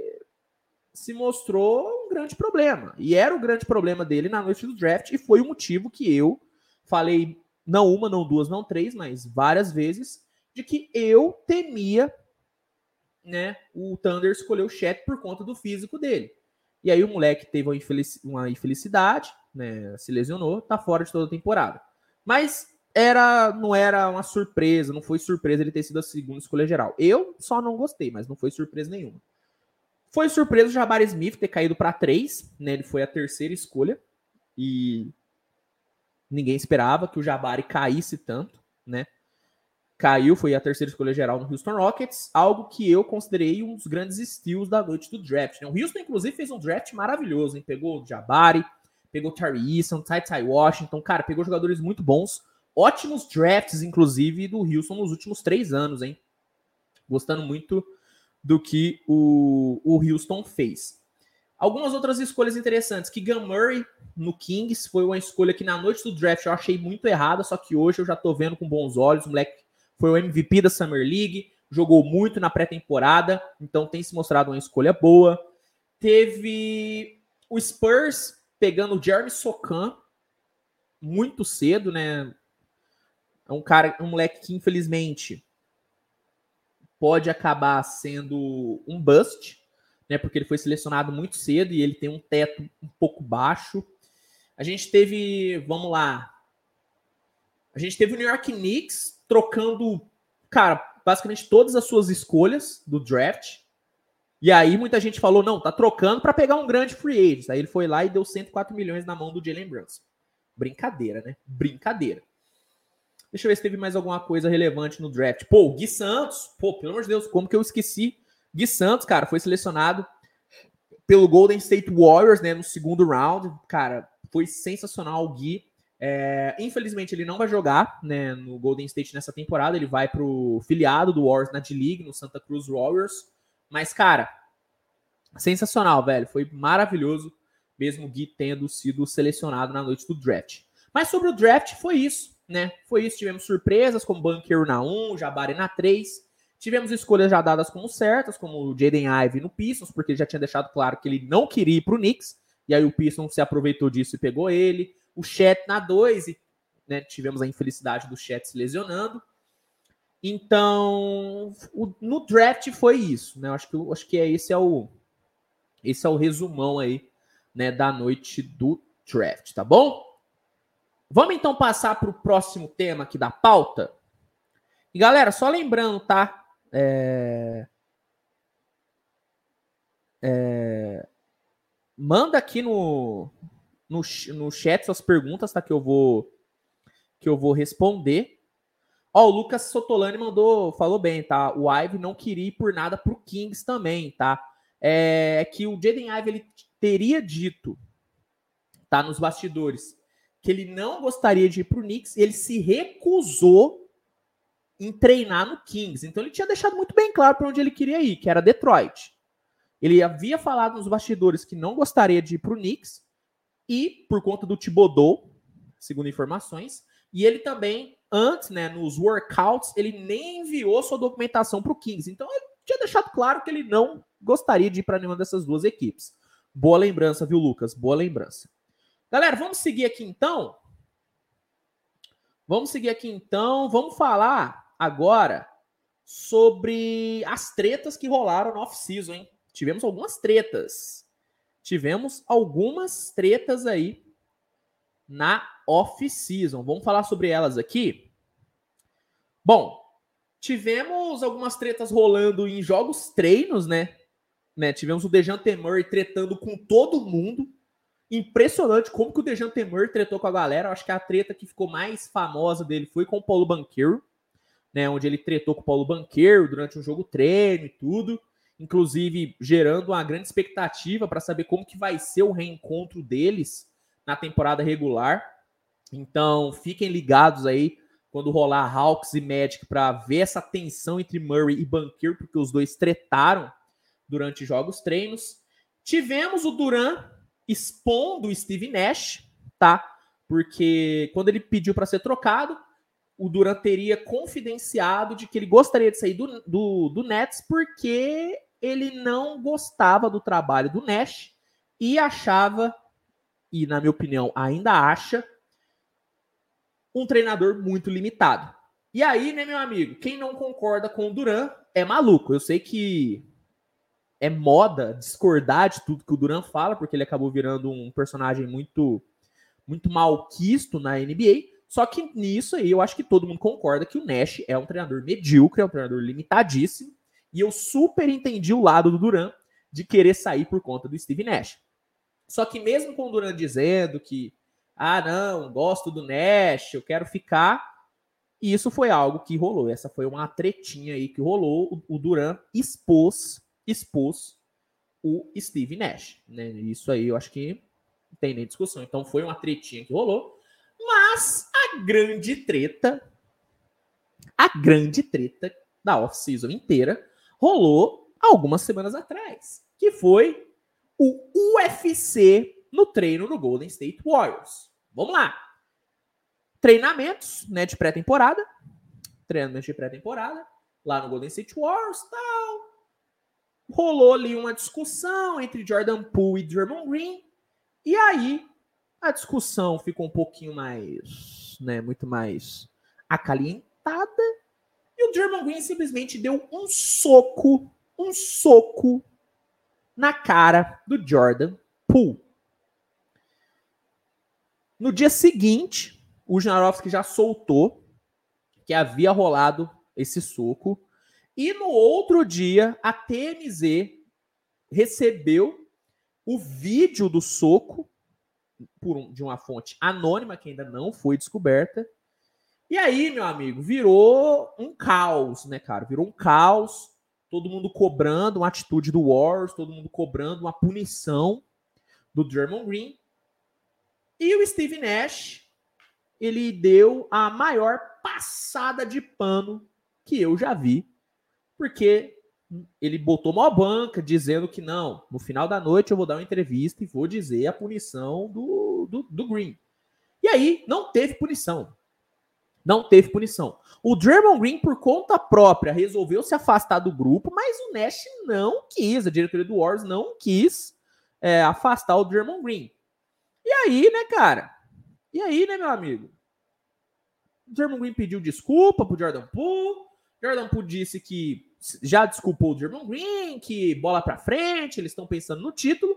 se mostrou um grande problema. E era o grande problema dele na noite do draft, e foi o motivo que eu falei, não uma, não duas, não três, mas várias vezes, de que eu temia né, o Thunder escolher o Chet por conta do físico dele. E aí o moleque teve uma, infelic uma infelicidade, né, se lesionou, tá fora de toda a temporada. Mas era não era uma surpresa, não foi surpresa ele ter sido a segunda escolha geral. Eu só não gostei, mas não foi surpresa nenhuma. Foi surpresa o Jabari Smith ter caído para três, né? Ele foi a terceira escolha e ninguém esperava que o Jabari caísse tanto, né? Caiu, foi a terceira escolha geral no Houston Rockets, algo que eu considerei um dos grandes estilos da noite do draft. Né? O Houston, inclusive, fez um draft maravilhoso, hein? Pegou o Jabari, pegou o Terry Eason, Ty Ty Washington, cara, pegou jogadores muito bons ótimos drafts, inclusive, do Houston nos últimos três anos, hein? Gostando muito do que o, o Houston fez. Algumas outras escolhas interessantes. Que Murray no Kings foi uma escolha que na noite do draft eu achei muito errada, só que hoje eu já tô vendo com bons olhos. O moleque foi o MVP da Summer League, jogou muito na pré-temporada, então tem se mostrado uma escolha boa. Teve o Spurs pegando o Jeremy Sokan muito cedo, né? É um cara, um moleque que infelizmente pode acabar sendo um bust, né? Porque ele foi selecionado muito cedo e ele tem um teto um pouco baixo. A gente teve, vamos lá, a gente teve o New York Knicks trocando, cara, basicamente todas as suas escolhas do draft. E aí muita gente falou, não, tá trocando para pegar um grande free agent. Aí ele foi lá e deu 104 milhões na mão do Jalen Brunson. Brincadeira, né? Brincadeira. Deixa eu ver se teve mais alguma coisa relevante no draft. Pô, Gui Santos, pô, pelo amor de Deus, como que eu esqueci? Gui Santos, cara, foi selecionado pelo Golden State Warriors, né, no segundo round. Cara, foi sensacional o Gui. É, infelizmente, ele não vai jogar né, no Golden State nessa temporada. Ele vai pro filiado do Warriors na D-League, no Santa Cruz Warriors. Mas, cara, sensacional, velho. Foi maravilhoso, mesmo o Gui tendo sido selecionado na noite do draft. Mas sobre o draft, foi isso né? Foi isso, tivemos surpresas como Banqueiro na 1, Jabari na 3. Tivemos escolhas já dadas como certas, como o Jaden Ive no Pistons, porque ele já tinha deixado claro que ele não queria ir pro Knicks, e aí o Pistons se aproveitou disso e pegou ele. O Chet na 2, e né, tivemos a infelicidade do Chet se lesionando. Então, o, no draft foi isso, né? Acho que, acho que é, esse é o esse é o resumão aí, né, da noite do draft, tá bom? Vamos então passar para o próximo tema aqui da pauta. E galera, só lembrando, tá? É... É... Manda aqui no, no, no chat suas perguntas, tá? Que eu vou que eu vou responder. Ó, o Lucas Sotolani mandou, falou bem, tá? O Ive não queria ir por nada pro Kings também, tá? É que o Jaden Ive ele teria dito, tá? Nos bastidores, que ele não gostaria de ir para o Knicks e ele se recusou em treinar no Kings. Então ele tinha deixado muito bem claro para onde ele queria ir, que era Detroit. Ele havia falado nos bastidores que não gostaria de ir para o Knicks e por conta do Thibodeau, segundo informações, e ele também antes, né, nos workouts, ele nem enviou sua documentação para o Kings. Então ele tinha deixado claro que ele não gostaria de ir para nenhuma dessas duas equipes. Boa lembrança, viu, Lucas? Boa lembrança. Galera, vamos seguir aqui então. Vamos seguir aqui então. Vamos falar agora sobre as tretas que rolaram no off-season, hein? Tivemos algumas tretas. Tivemos algumas tretas aí na off-season. Vamos falar sobre elas aqui. Bom, tivemos algumas tretas rolando em jogos treinos, né? né? Tivemos o Dejante Murray tretando com todo mundo. Impressionante como que o Dejan Temur tretou com a galera. Eu acho que a treta que ficou mais famosa dele foi com o Paulo Banqueiro. né, onde ele tretou com o Paulo Banqueiro durante um jogo treino e tudo, inclusive gerando uma grande expectativa para saber como que vai ser o reencontro deles na temporada regular. Então, fiquem ligados aí quando rolar Hawks e Magic para ver essa tensão entre Murray e Banqueiro, porque os dois tretaram durante jogos treinos. Tivemos o Duran expondo o Steve Nash, tá? Porque quando ele pediu para ser trocado, o Duran teria confidenciado de que ele gostaria de sair do, do, do Nets porque ele não gostava do trabalho do Nash e achava, e na minha opinião ainda acha, um treinador muito limitado. E aí, né, meu amigo, quem não concorda com o Duran é maluco. Eu sei que é moda discordar de tudo que o Duran fala, porque ele acabou virando um personagem muito muito malquisto na NBA. Só que nisso aí eu acho que todo mundo concorda que o Nash é um treinador medíocre, é um treinador limitadíssimo. E eu super entendi o lado do Duran de querer sair por conta do Steve Nash. Só que mesmo com o Duran dizendo que, ah, não, gosto do Nash, eu quero ficar, isso foi algo que rolou. Essa foi uma tretinha aí que rolou. O Duran expôs, expôs o Steve Nash. Né? Isso aí eu acho que não tem nem discussão. Então foi uma tretinha que rolou. Mas a grande treta, a grande treta da off-season inteira, rolou algumas semanas atrás, que foi o UFC no treino do Golden State Warriors. Vamos lá. Treinamentos, né, de pré-temporada. Treinamentos de pré-temporada lá no Golden State Warriors, tal. Rolou ali uma discussão entre Jordan Poole e Draymond Green. E aí a discussão ficou um pouquinho mais, né, muito mais acalientada. O Green simplesmente deu um soco, um soco na cara do Jordan Poole. No dia seguinte, o Janarovski já soltou que havia rolado esse soco. E no outro dia, a TMZ recebeu o vídeo do soco um, de uma fonte anônima que ainda não foi descoberta. E aí, meu amigo, virou um caos, né, cara? Virou um caos. Todo mundo cobrando uma atitude do Wars, todo mundo cobrando uma punição do Draymond Green. E o Steve Nash, ele deu a maior passada de pano que eu já vi, porque ele botou uma banca dizendo que não, no final da noite eu vou dar uma entrevista e vou dizer a punição do, do, do Green. E aí não teve punição. Não teve punição. O Draymond Green, por conta própria, resolveu se afastar do grupo, mas o Nash não quis, a diretoria do Wars não quis é, afastar o Draymond Green. E aí, né, cara? E aí, né, meu amigo? O Draymond Green pediu desculpa pro Jordan Poole. Jordan Poole disse que já desculpou o Draymond Green, que bola para frente, eles estão pensando no título.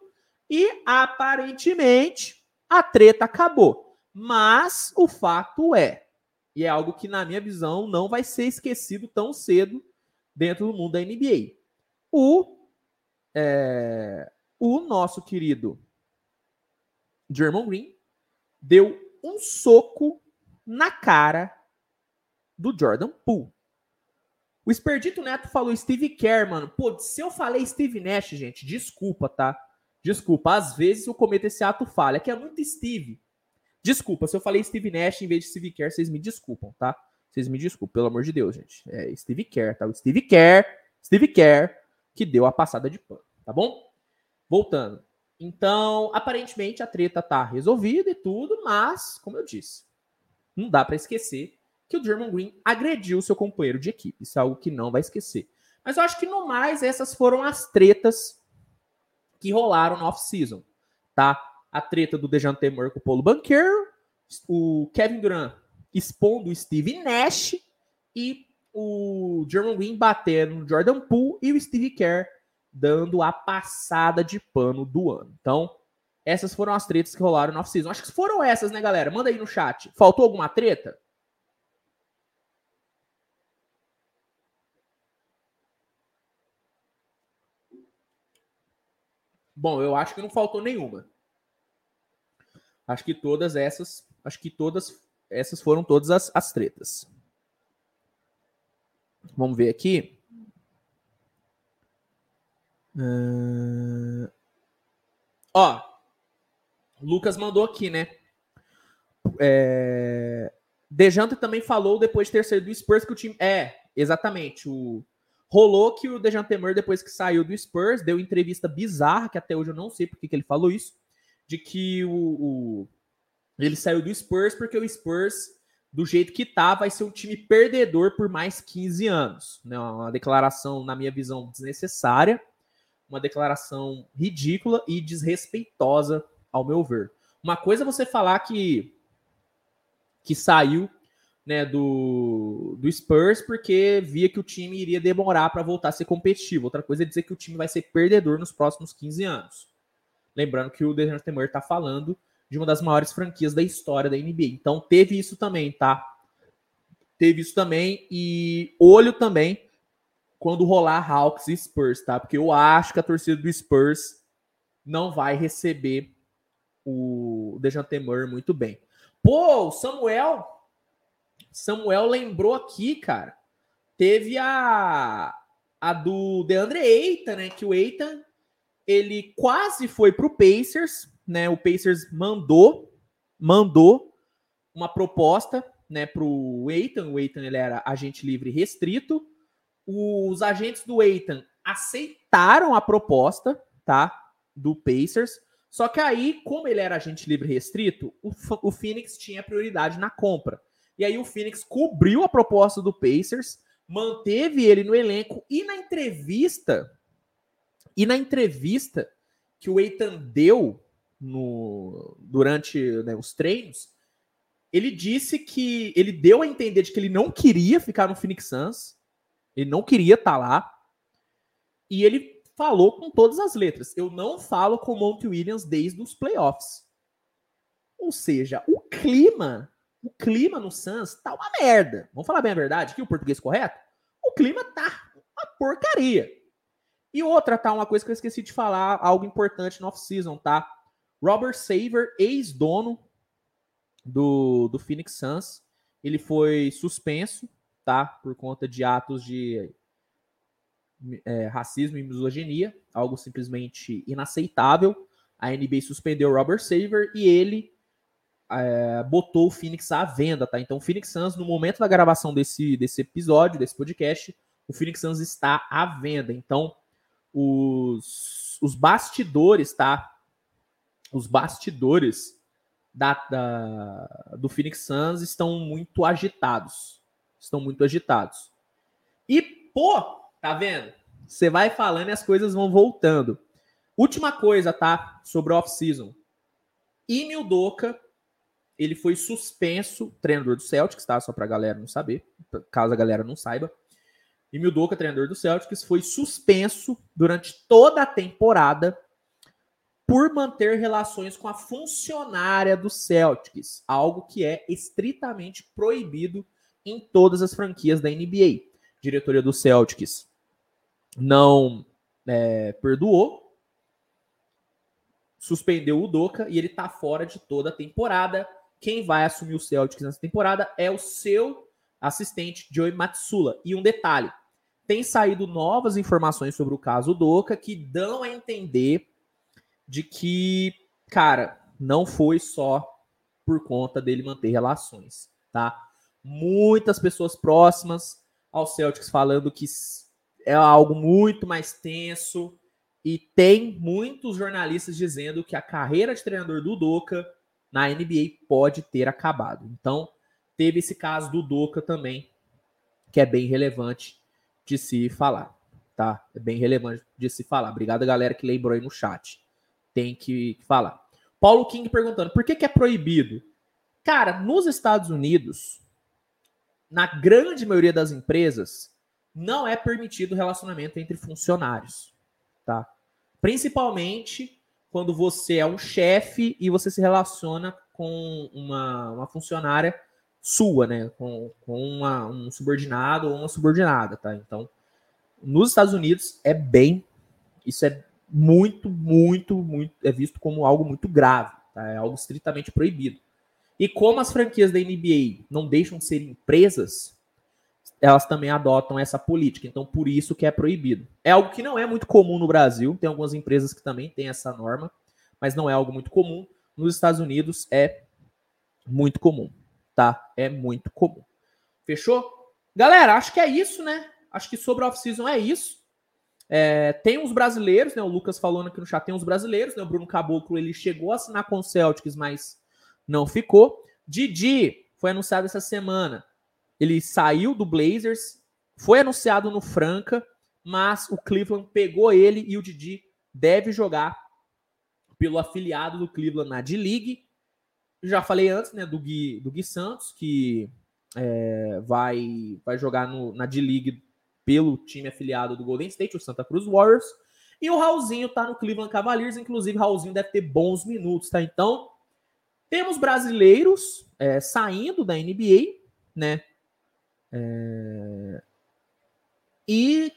E aparentemente a treta acabou. Mas o fato é, e é algo que, na minha visão, não vai ser esquecido tão cedo dentro do mundo da NBA. O, é, o nosso querido German Green deu um soco na cara do Jordan Poole. O Experdito Neto falou Steve Kerr, mano. Pô, se eu falei Steve Nash, gente, desculpa, tá? Desculpa. Às vezes eu cometo esse ato falha, que é muito Steve. Desculpa, se eu falei Steve Nash em vez de Steve Kerr, vocês me desculpam, tá? Vocês me desculpem, pelo amor de Deus, gente. É Steve Kerr, tá? O Steve Kerr, Steve Kerr, que deu a passada de pano, tá bom? Voltando. Então, aparentemente a treta tá resolvida e tudo, mas, como eu disse, não dá para esquecer que o German Green agrediu seu companheiro de equipe. Isso é algo que não vai esquecer. Mas eu acho que no mais essas foram as tretas que rolaram no off-season, tá? A treta do Dejante Murray com o Banqueiro, o Kevin Durant expondo o Steve Nash e o German Green batendo no Jordan Poole e o Steve Kerr dando a passada de pano do ano. Então, essas foram as tretas que rolaram no off-season. Acho que foram essas, né, galera? Manda aí no chat. Faltou alguma treta? Bom, eu acho que não faltou nenhuma. Acho que todas essas, acho que todas essas foram todas as, as tretas. Vamos ver aqui. Uh... Ó, Lucas mandou aqui, né? É... Dejante também falou depois de ter saído do Spurs que o time. É, exatamente. O... Rolou que o Dejante Murray, depois que saiu do Spurs, deu entrevista bizarra, que até hoje eu não sei porque que ele falou isso, de que o, o... ele saiu do Spurs porque o Spurs, do jeito que tá, vai ser um time perdedor por mais 15 anos. Né? Uma declaração, na minha visão, desnecessária, uma declaração ridícula e desrespeitosa, ao meu ver. Uma coisa é você falar que que saiu né, do, do Spurs porque via que o time iria demorar para voltar a ser competitivo. Outra coisa é dizer que o time vai ser perdedor nos próximos 15 anos. Lembrando que o Dejan Temer está falando de uma das maiores franquias da história da NBA. Então teve isso também, tá? Teve isso também e olho também quando rolar Hawks e Spurs, tá? Porque eu acho que a torcida do Spurs não vai receber o Dejan Temer muito bem. Pô, o Samuel. Samuel lembrou aqui, cara. Teve a a do DeAndre Ayton, né? Que o Ayton ele quase foi pro Pacers, né? O Pacers mandou mandou uma proposta, né, pro Ayton. O Ayton ele era agente livre restrito. Os agentes do Ayton aceitaram a proposta, tá? Do Pacers. Só que aí, como ele era agente livre restrito, o, o Phoenix tinha prioridade na compra. E aí o Phoenix cobriu a proposta do Pacers, manteve ele no elenco e na entrevista e na entrevista que o Eitan deu no, durante né, os treinos, ele disse que ele deu a entender de que ele não queria ficar no Phoenix Suns, ele não queria estar tá lá, e ele falou com todas as letras. Eu não falo com o Monte Williams desde os playoffs. Ou seja, o clima, o clima no Suns tá uma merda. Vamos falar bem a verdade aqui, o português correto? O clima tá uma porcaria. E outra, tá? Uma coisa que eu esqueci de falar, algo importante no off-season, tá? Robert Saver, ex-dono do, do Phoenix Suns, ele foi suspenso, tá? Por conta de atos de é, racismo e misoginia, algo simplesmente inaceitável. A NBA suspendeu Robert Saver e ele é, botou o Phoenix à venda, tá? Então, o Phoenix Suns, no momento da gravação desse, desse episódio, desse podcast, o Phoenix Suns está à venda. Então, os, os bastidores, tá? Os bastidores da, da, do Phoenix Suns estão muito agitados. Estão muito agitados. E, pô, Tá vendo? Você vai falando e as coisas vão voltando. Última coisa, tá? Sobre off-season. Emil Doca, ele foi suspenso, treinador do Celtics, tá? Só pra galera não saber, caso a galera não saiba. Emil Doca, treinador do Celtics, foi suspenso durante toda a temporada por manter relações com a funcionária do Celtics, algo que é estritamente proibido em todas as franquias da NBA. Diretoria do Celtics não é, perdoou, suspendeu o Doca e ele tá fora de toda a temporada. Quem vai assumir o Celtics nessa temporada é o seu assistente, Joey Matsula. E um detalhe: tem saído novas informações sobre o caso Doca que dão a entender de que, cara, não foi só por conta dele manter relações, tá? Muitas pessoas próximas ao Celtics falando que é algo muito mais tenso e tem muitos jornalistas dizendo que a carreira de treinador do Doca na NBA pode ter acabado. Então, teve esse caso do Doca também, que é bem relevante de se falar, tá? É bem relevante de se falar. Obrigado, galera, que lembrou aí no chat. Tem que falar. Paulo King perguntando, por que, que é proibido? Cara, nos Estados Unidos, na grande maioria das empresas, não é permitido relacionamento entre funcionários, tá? Principalmente quando você é um chefe e você se relaciona com uma, uma funcionária sua, né? Com, com uma, um subordinado ou uma subordinada, tá? Então, nos Estados Unidos é bem, isso é muito, muito, muito, é visto como algo muito grave, tá? É algo estritamente proibido. E como as franquias da NBA não deixam de ser empresas, elas também adotam essa política. Então, por isso que é proibido. É algo que não é muito comum no Brasil. Tem algumas empresas que também têm essa norma, mas não é algo muito comum. Nos Estados Unidos é muito comum, tá? É muito comum. Fechou? Galera, acho que é isso, né? Acho que sobre a off-season é isso. É, tem uns brasileiros, né? O Lucas falando aqui no chat, tem uns brasileiros, né? O Bruno Caboclo, ele chegou a assinar com o Celtics, mas não ficou. Didi foi anunciado essa semana. Ele saiu do Blazers, foi anunciado no Franca, mas o Cleveland pegou ele e o Didi deve jogar pelo afiliado do Cleveland na D-League. Já falei antes, né, do Gui, do Gui Santos, que é, vai, vai jogar no, na D-League pelo time afiliado do Golden State, o Santa Cruz Warriors. E o Raulzinho tá no Cleveland Cavaliers, inclusive Raulzinho deve ter bons minutos, tá? Então, temos brasileiros é, saindo da NBA, né? É... E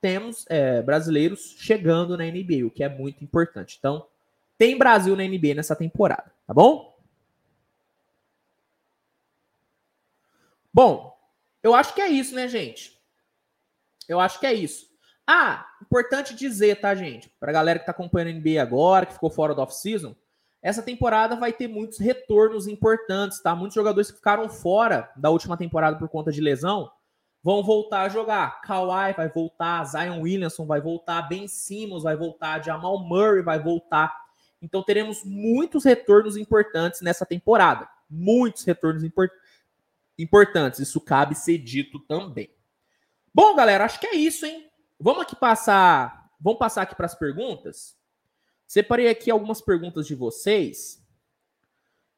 temos é, brasileiros chegando na NBA, o que é muito importante. Então, tem Brasil na NBA nessa temporada, tá bom? Bom, eu acho que é isso, né, gente? Eu acho que é isso. Ah, importante dizer, tá, gente? Pra galera que tá acompanhando a NBA agora, que ficou fora do off-season, essa temporada vai ter muitos retornos importantes, tá? Muitos jogadores que ficaram fora da última temporada por conta de lesão vão voltar a jogar. Kawhi vai voltar, Zion Williamson vai voltar, Ben Simmons vai voltar, Jamal Murray vai voltar. Então teremos muitos retornos importantes nessa temporada. Muitos retornos import importantes. Isso cabe ser dito também. Bom, galera, acho que é isso, hein? Vamos aqui passar, vamos passar aqui para as perguntas. Separei aqui algumas perguntas de vocês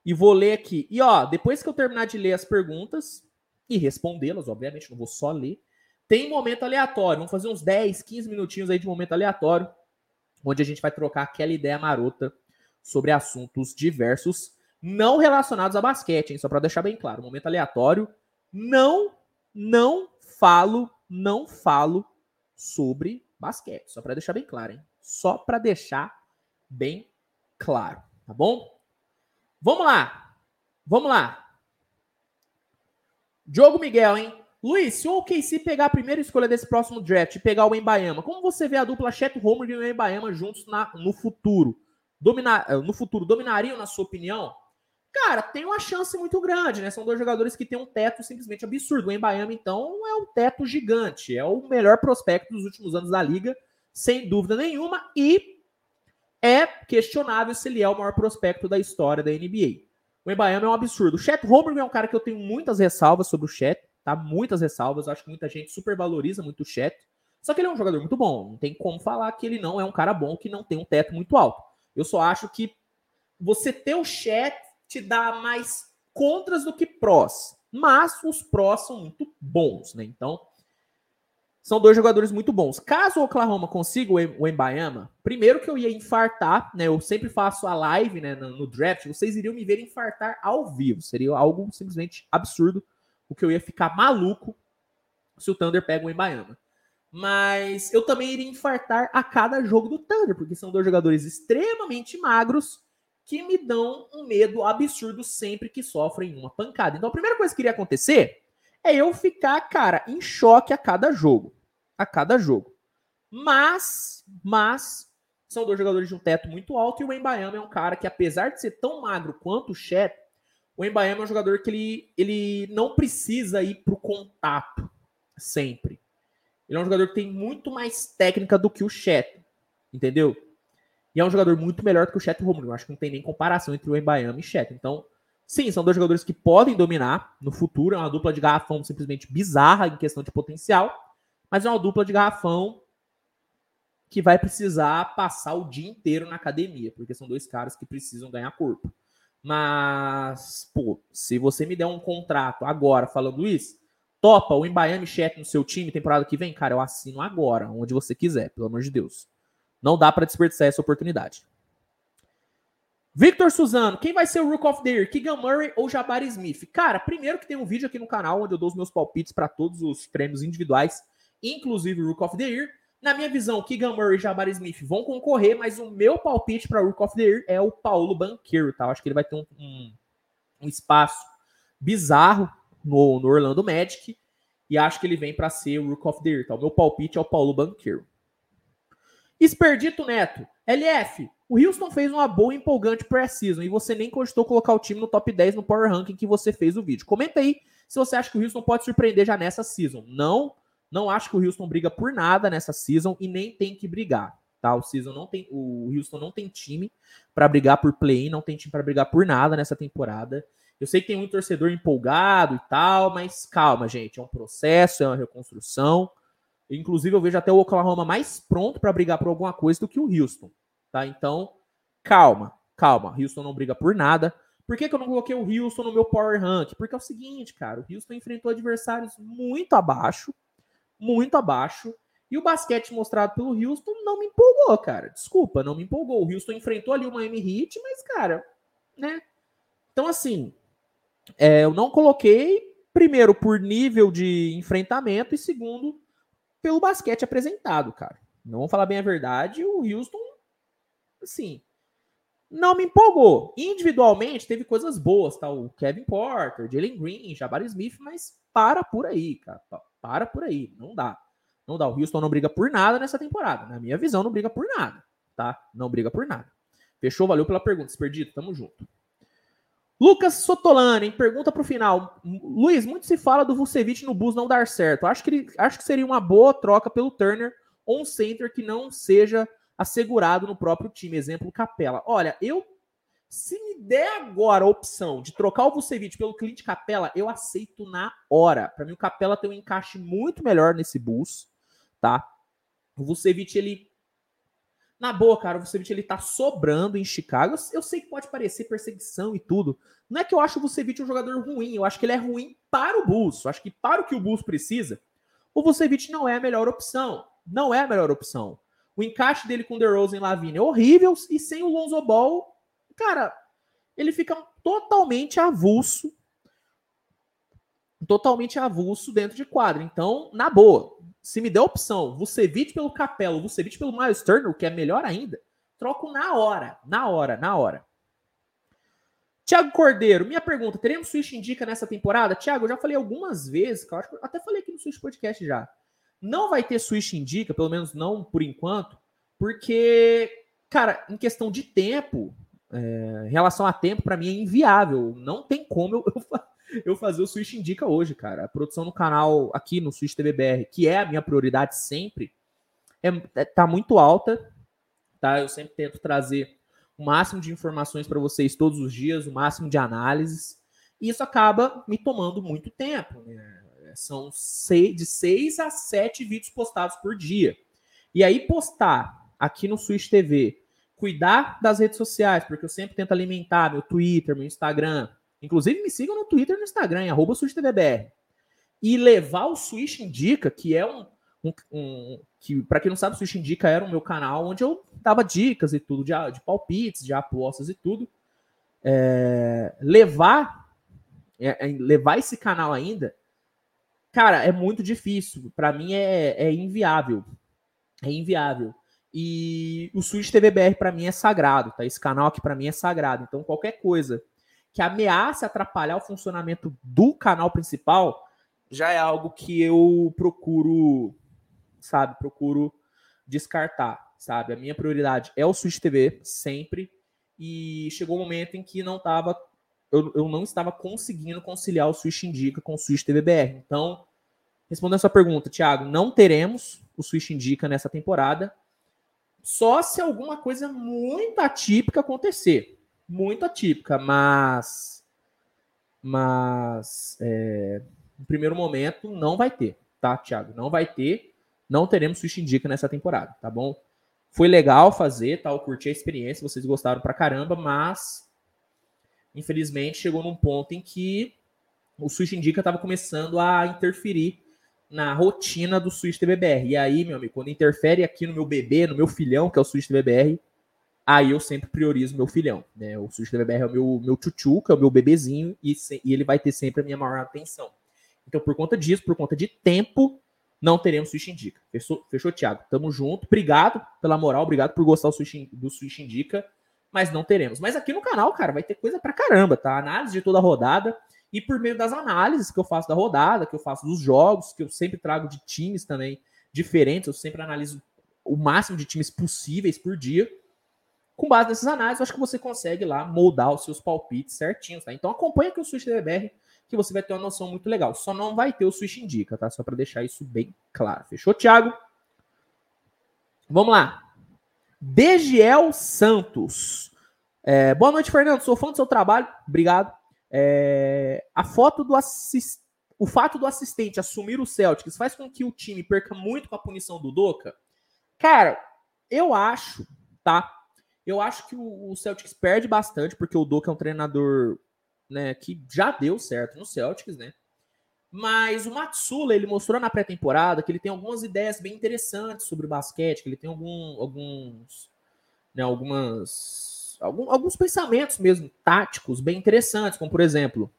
e vou ler aqui. E ó, depois que eu terminar de ler as perguntas e respondê-las, obviamente, não vou só ler, tem momento aleatório. Vamos fazer uns 10, 15 minutinhos aí de momento aleatório, onde a gente vai trocar aquela ideia marota sobre assuntos diversos não relacionados a basquete, hein? Só para deixar bem claro, momento aleatório, não não falo, não falo sobre basquete, só para deixar bem claro, hein? Só para deixar bem claro, tá bom? Vamos lá. Vamos lá. Diogo Miguel, hein? Luiz, se o OKC pegar a primeira escolha desse próximo draft e pegar o Embaema, como você vê a dupla Chet Homer e o Embaema juntos na, no futuro? Dominar, eh, no futuro, dominariam, na sua opinião? Cara, tem uma chance muito grande, né? São dois jogadores que têm um teto simplesmente absurdo. O Embaema, então, é um teto gigante. É o melhor prospecto dos últimos anos da liga, sem dúvida nenhuma. E é questionável se ele é o maior prospecto da história da NBA. O Embaema é um absurdo. O Chet Holmgren é um cara que eu tenho muitas ressalvas sobre o Chet, tá? Muitas ressalvas. Acho que muita gente supervaloriza muito o Chet. Só que ele é um jogador muito bom. Não tem como falar que ele não é um cara bom, que não tem um teto muito alto. Eu só acho que você ter o Chet te dá mais contras do que prós. Mas os prós são muito bons, né? Então, são dois jogadores muito bons. Caso o Oklahoma consiga o Embayama, primeiro que eu ia infartar, né? Eu sempre faço a live, né, no, draft, vocês iriam me ver infartar ao vivo. Seria algo simplesmente absurdo, o que eu ia ficar maluco se o Thunder pega o Embayama. Mas eu também iria infartar a cada jogo do Thunder, porque são dois jogadores extremamente magros que me dão um medo absurdo sempre que sofrem uma pancada. Então a primeira coisa que iria acontecer é eu ficar, cara, em choque a cada jogo a cada jogo. Mas, mas, são dois jogadores de um teto muito alto e o Embayama é um cara que, apesar de ser tão magro quanto o Chet, o Embayama é um jogador que ele, ele não precisa ir para o contato sempre. Ele é um jogador que tem muito mais técnica do que o Chet, entendeu? E é um jogador muito melhor do que o Chet Romulo. Eu acho que não tem nem comparação entre o Embayama e Chet. Então, sim, são dois jogadores que podem dominar no futuro. É uma dupla de garrafão simplesmente bizarra em questão de potencial mas é uma dupla de garrafão que vai precisar passar o dia inteiro na academia, porque são dois caras que precisam ganhar corpo. Mas, pô, se você me der um contrato agora falando isso, topa o Miami Chat no seu time temporada que vem, cara, eu assino agora, onde você quiser, pelo amor de Deus. Não dá para desperdiçar essa oportunidade. Victor Suzano, quem vai ser o Rook of the Year? Keegan Murray ou Jabari Smith? Cara, primeiro que tem um vídeo aqui no canal onde eu dou os meus palpites para todos os prêmios individuais inclusive o Rook of the Year. Na minha visão, Keegan Murray e Jabari Smith vão concorrer, mas o meu palpite para Rook of the Year é o Paulo Banqueiro, tá? Eu acho que ele vai ter um, um, um espaço bizarro no, no, Orlando Magic. E acho que ele vem para ser o Rook of the Year. Tá? O meu palpite é o Paulo Banqueiro. Experdito Neto. LF, o Houston fez uma boa e empolgante pré-season e você nem cogitou colocar o time no top 10 no Power Ranking que você fez o vídeo. Comenta aí se você acha que o Houston pode surpreender já nessa season. Não, não acho que o Houston briga por nada nessa season e nem tem que brigar, tá? O season não tem, o Houston não tem time para brigar por play-in, não tem time para brigar por nada nessa temporada. Eu sei que tem um torcedor empolgado e tal, mas calma, gente, é um processo, é uma reconstrução. Inclusive, eu vejo até o Oklahoma mais pronto para brigar por alguma coisa do que o Houston, tá? Então, calma, calma. Houston não briga por nada. Por que, que eu não coloquei o Houston no meu Power Rank? Porque é o seguinte, cara, o Houston enfrentou adversários muito abaixo, muito abaixo, e o basquete mostrado pelo Houston não me empolgou, cara. Desculpa, não me empolgou. O Houston enfrentou ali o Miami Heat, mas, cara, né? Então, assim, é, eu não coloquei, primeiro, por nível de enfrentamento, e segundo, pelo basquete apresentado, cara. Não vamos falar bem a verdade, o Houston, assim, não me empolgou. Individualmente, teve coisas boas, tá? O Kevin Porter, Jalen Green, Jabari Smith, mas para por aí, cara. Para por aí. Não dá. Não dá. O Houston não briga por nada nessa temporada. Na minha visão, não briga por nada, tá? Não briga por nada. Fechou? Valeu pela pergunta. Desperdito, tamo junto. Lucas Sotolani pergunta para o final. Luiz, muito se fala do Vucevic no Bulls não dar certo. Acho que, ele, acho que seria uma boa troca pelo Turner ou um center que não seja assegurado no próprio time. Exemplo, Capela. Olha, eu se me der agora a opção de trocar o Vucevic pelo Clint Capela, eu aceito na hora. Para mim, o Capela tem um encaixe muito melhor nesse Bulls, tá? O Vucevic, ele na boa, cara, o Vucevic ele tá sobrando em Chicago. Eu, sei que pode parecer perseguição e tudo. Não é que eu acho o Vucevic um jogador ruim, eu acho que ele é ruim para o Bulls. Eu acho que para o que o Bulls precisa, o Vucevic não é a melhor opção. Não é a melhor opção. O encaixe dele com o DeRozan e Lavine é horrível e sem o Lonzo Ball, cara, ele fica totalmente avulso. Totalmente avulso dentro de quadro. Então, na boa, se me der a opção, Vucevic pelo Capelo, Vucevic pelo Miles Turner, que é melhor ainda, troco na hora, na hora, na hora. Tiago Cordeiro, minha pergunta, teremos Switch Indica nessa temporada? Tiago, eu já falei algumas vezes, eu acho que eu até falei aqui no Switch Podcast já. Não vai ter Switch Indica, pelo menos não por enquanto, porque, cara, em questão de tempo, é, em relação a tempo, para mim é inviável. Não tem como eu, eu, eu fazer o Switch Indica hoje, cara. A produção no canal aqui no Switch TVBR, que é a minha prioridade sempre, é, é, tá muito alta, tá? Eu sempre tento trazer o máximo de informações para vocês todos os dias, o máximo de análises, e isso acaba me tomando muito tempo, né? São seis, de seis a sete vídeos postados por dia. E aí postar aqui no Switch TV, cuidar das redes sociais, porque eu sempre tento alimentar meu Twitter, meu Instagram, Inclusive, me sigam no Twitter e no Instagram, arroba. E levar o Switch Indica, que é um. um, um que para quem não sabe, o Switch Indica era o meu canal onde eu dava dicas e tudo, de, de palpites, de apostas e tudo. É, levar, é, é, levar esse canal ainda, cara, é muito difícil. Para mim é, é inviável. É inviável. E o Switch TVBR para mim é sagrado, tá? Esse canal aqui para mim é sagrado. Então qualquer coisa que ameace atrapalhar o funcionamento do canal principal, já é algo que eu procuro, sabe, procuro descartar, sabe? A minha prioridade é o Switch TV, sempre. E chegou um momento em que não tava, eu, eu não estava conseguindo conciliar o Switch Indica com o Switch TV BR. Então, respondendo a sua pergunta, Thiago, não teremos o Switch Indica nessa temporada. Só se alguma coisa muito atípica acontecer muito atípica, mas mas é, no primeiro momento não vai ter, tá, Thiago? Não vai ter, não teremos Switch Indica nessa temporada, tá bom? Foi legal fazer, tá? Eu curti a experiência, vocês gostaram pra caramba, mas infelizmente chegou num ponto em que o Switch Indica estava começando a interferir na rotina do Switch TBBR. E aí, meu amigo, quando interfere aqui no meu bebê, no meu filhão, que é o Switch TBBR, aí eu sempre priorizo meu filhão, né? O Sushi BBR é o meu, meu tchutchuca, é o meu bebezinho, e, se, e, ele vai ter sempre a minha maior atenção. Então, por conta disso, por conta de tempo, não teremos Switch Indica. Fechou, fechou Thiago? Tamo junto. Obrigado pela moral, obrigado por gostar do Switch, do Indica, mas não teremos. Mas aqui no canal, cara, vai ter coisa pra caramba, tá? Análise de toda a rodada. e por meio das análises que eu faço da rodada, que eu faço dos jogos, que eu sempre trago de times também diferentes, eu sempre analiso o máximo de times possíveis por dia. Com base nessas análises, acho que você consegue lá moldar os seus palpites certinhos, tá? Então acompanha aqui o Switch DBR, que você vai ter uma noção muito legal. Só não vai ter o Switch Indica, tá? Só para deixar isso bem claro. Fechou, Thiago? Vamos lá. Degiel Santos. É, boa noite, Fernando. Sou fã do seu trabalho. Obrigado. É, a foto do. O fato do assistente assumir o Celtics faz com que o time perca muito com a punição do Doca? Cara, eu acho, tá? Eu acho que o Celtics perde bastante, porque o Doca é um treinador né, que já deu certo no Celtics, né? Mas o Matsula, ele mostrou na pré-temporada que ele tem algumas ideias bem interessantes sobre o basquete, que ele tem algum, alguns, né, algumas, algum, alguns pensamentos mesmo táticos bem interessantes, como por exemplo,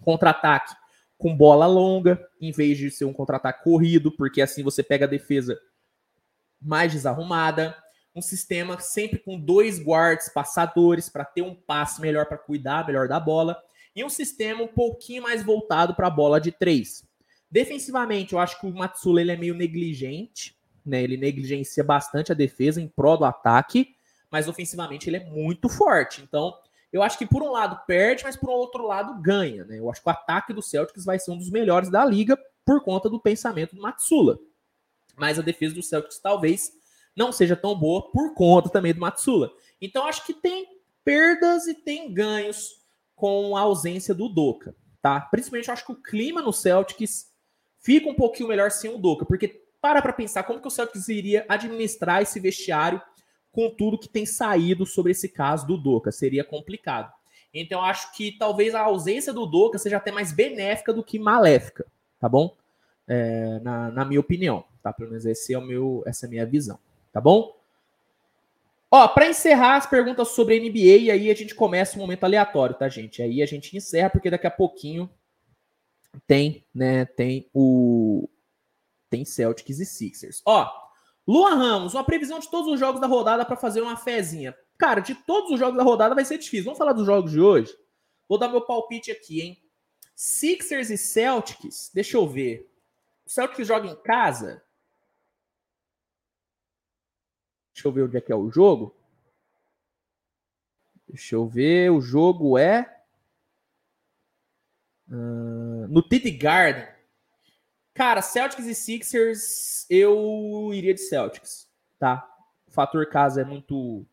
contra-ataque com bola longa, em vez de ser um contra-ataque corrido, porque assim você pega a defesa mais desarrumada, um sistema sempre com dois guards passadores para ter um passe melhor para cuidar melhor da bola e um sistema um pouquinho mais voltado para a bola de três. Defensivamente, eu acho que o Matsula ele é meio negligente, né? Ele negligencia bastante a defesa em prol do ataque, mas ofensivamente ele é muito forte. Então, eu acho que por um lado perde, mas por outro lado ganha, né? Eu acho que o ataque do Celtics vai ser um dos melhores da liga por conta do pensamento do Matsula. Mas a defesa do Celtics talvez não seja tão boa por conta também do Matsula. Então acho que tem perdas e tem ganhos com a ausência do Doca, tá? Principalmente acho que o clima no Celtics fica um pouquinho melhor sem o Doca, porque para para pensar como que o Celtics iria administrar esse vestiário com tudo que tem saído sobre esse caso do Doca, seria complicado. Então acho que talvez a ausência do Doca seja até mais benéfica do que maléfica, tá bom? É, na, na minha opinião, tá? Pelo menos esse é o meu, essa é a minha visão, tá bom? Ó, para encerrar as perguntas sobre NBA, e aí a gente começa um momento aleatório, tá, gente? Aí a gente encerra, porque daqui a pouquinho tem, né, tem o... tem Celtics e Sixers. Ó, Luan Ramos, uma previsão de todos os jogos da rodada para fazer uma fezinha. Cara, de todos os jogos da rodada vai ser difícil. Vamos falar dos jogos de hoje? Vou dar meu palpite aqui, hein? Sixers e Celtics, deixa eu ver. O Celtics joga em casa? Deixa eu ver onde é que é o jogo. Deixa eu ver. O jogo é. Uh, no TD Garden. Cara, Celtics e Sixers, eu iria de Celtics, tá? O fator casa é muito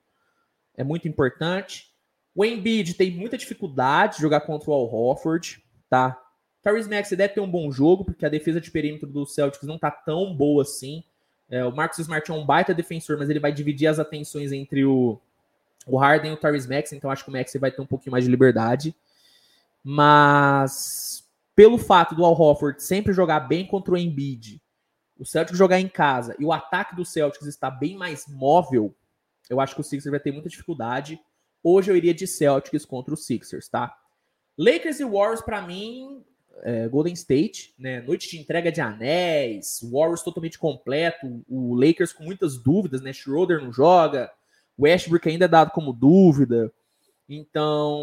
é muito importante. O Embiid tem muita dificuldade de jogar contra o Al Horford, tá? Tyrese Maxey deve ter um bom jogo, porque a defesa de perímetro do Celtics não tá tão boa assim. É, o Marcus Smart é um baita defensor, mas ele vai dividir as atenções entre o, o Harden e o Tyrese Max, então acho que o Max vai ter um pouquinho mais de liberdade. Mas pelo fato do Al Horford sempre jogar bem contra o Embiid, o Celtics jogar em casa e o ataque do Celtics está bem mais móvel, eu acho que o Sixers vai ter muita dificuldade. Hoje eu iria de Celtics contra o Sixers, tá? Lakers e Warriors, para mim, é, Golden State, né? Noite de entrega de anéis, Warriors totalmente completo, o Lakers com muitas dúvidas, né? Schroeder não joga, Westbrook ainda é dado como dúvida. Então,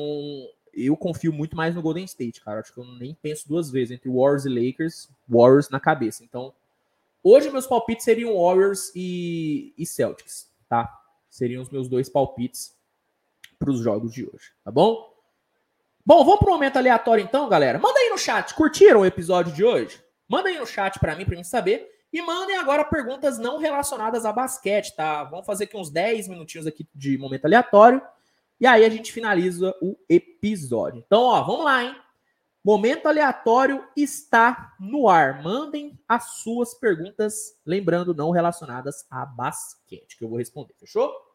eu confio muito mais no Golden State, cara. Acho que eu nem penso duas vezes entre Warriors e Lakers, Warriors na cabeça. Então, hoje meus palpites seriam Warriors e, e Celtics, tá? Seriam os meus dois palpites para os jogos de hoje, tá bom? Bom, vamos para um momento aleatório então, galera. Manda aí no chat, curtiram o episódio de hoje? Manda aí no chat para mim, para mim saber. E mandem agora perguntas não relacionadas a basquete, tá? Vamos fazer aqui uns 10 minutinhos aqui de momento aleatório. E aí a gente finaliza o episódio. Então, ó, vamos lá, hein? Momento aleatório está no ar. Mandem as suas perguntas, lembrando, não relacionadas a basquete, que eu vou responder, fechou?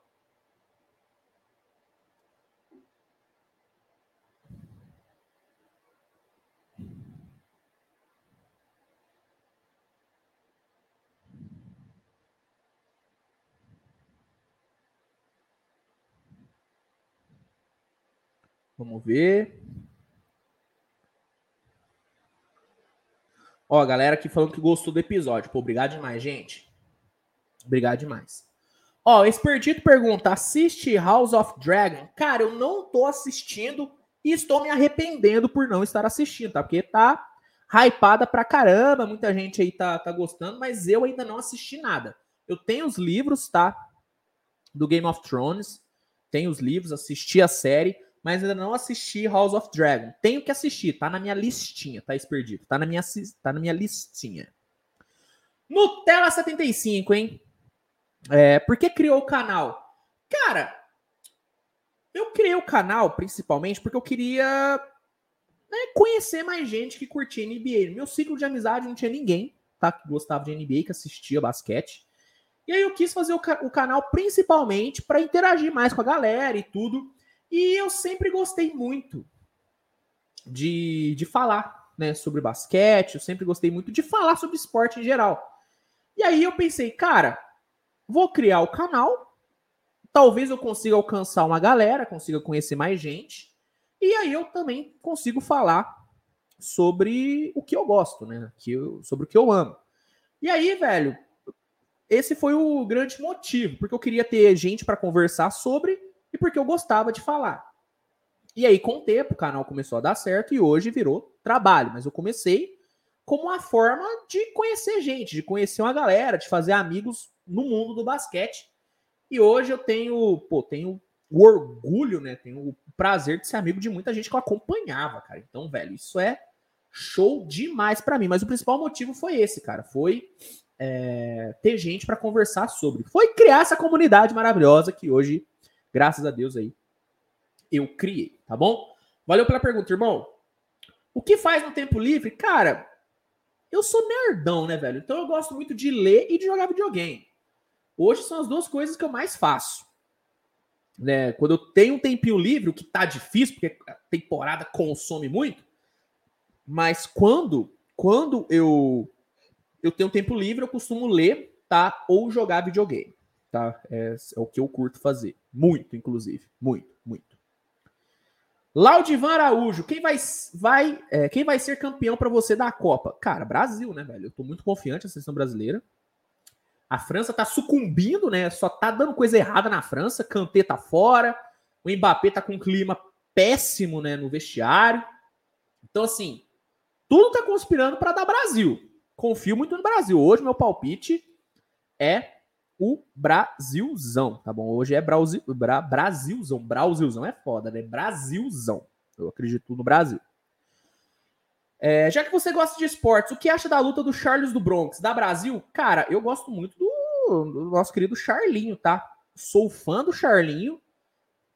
Vamos ver. Ó, a galera aqui falando que gostou do episódio. Pô, obrigado demais, gente. Obrigado demais. Ó, Espertito pergunta: assiste House of Dragon? Cara, eu não tô assistindo E estou me arrependendo por não estar assistindo, tá? Porque tá hypada pra caramba, muita gente aí tá, tá gostando, mas eu ainda não assisti nada. Eu tenho os livros, tá? Do Game of Thrones, tenho os livros, assisti a série, mas ainda não assisti House of Dragon. Tenho que assistir, tá na minha listinha, tá perdido. Tá na minha, tá na minha listinha. Nutella 75, hein? É, por que criou o canal? Cara, eu criei o canal principalmente porque eu queria né, conhecer mais gente que curtia NBA. No meu ciclo de amizade não tinha ninguém tá, que gostava de NBA, que assistia basquete. E aí eu quis fazer o, o canal principalmente para interagir mais com a galera e tudo. E eu sempre gostei muito de, de falar né, sobre basquete, eu sempre gostei muito de falar sobre esporte em geral. E aí eu pensei, cara, vou criar o canal, talvez eu consiga alcançar uma galera, consiga conhecer mais gente, e aí eu também consigo falar sobre o que eu gosto, né? Que eu, sobre o que eu amo. E aí, velho, esse foi o grande motivo, porque eu queria ter gente para conversar sobre porque eu gostava de falar. E aí, com o tempo, o canal começou a dar certo e hoje virou trabalho. Mas eu comecei como uma forma de conhecer gente, de conhecer uma galera, de fazer amigos no mundo do basquete. E hoje eu tenho, pô, tenho o orgulho, né? Tenho o prazer de ser amigo de muita gente que eu acompanhava, cara. Então, velho, isso é show demais para mim. Mas o principal motivo foi esse, cara. Foi é, ter gente para conversar sobre. Foi criar essa comunidade maravilhosa que hoje, graças a Deus aí, eu criei, tá bom? Valeu pela pergunta, irmão. O que faz no tempo livre? Cara, eu sou nerdão, né, velho? Então eu gosto muito de ler e de jogar videogame. Hoje são as duas coisas que eu mais faço. Né? Quando eu tenho um tempinho livre, o que tá difícil, porque a temporada consome muito, mas quando quando eu eu tenho tempo livre, eu costumo ler, tá? Ou jogar videogame, tá? É, é o que eu curto fazer. Muito, inclusive. Muito, muito. Laudivan Araújo, quem vai, vai, é, quem vai ser campeão para você da Copa? Cara, Brasil, né, velho? Eu tô muito confiante na seleção brasileira. A França tá sucumbindo, né? Só tá dando coisa errada na França. Kanté tá fora. O Mbappé tá com um clima péssimo, né, no vestiário. Então, assim, tudo tá conspirando para dar Brasil. Confio muito no Brasil. Hoje, meu palpite é o Brasilzão, tá bom? Hoje é Brasil, Bra, Brasilzão. Brasilzão é foda, né? Brasilzão. Eu acredito no Brasil. É, já que você gosta de esportes, o que acha da luta do Charles do Bronx, da Brasil? Cara, eu gosto muito do, do nosso querido Charlinho, tá? Sou fã do Charlinho.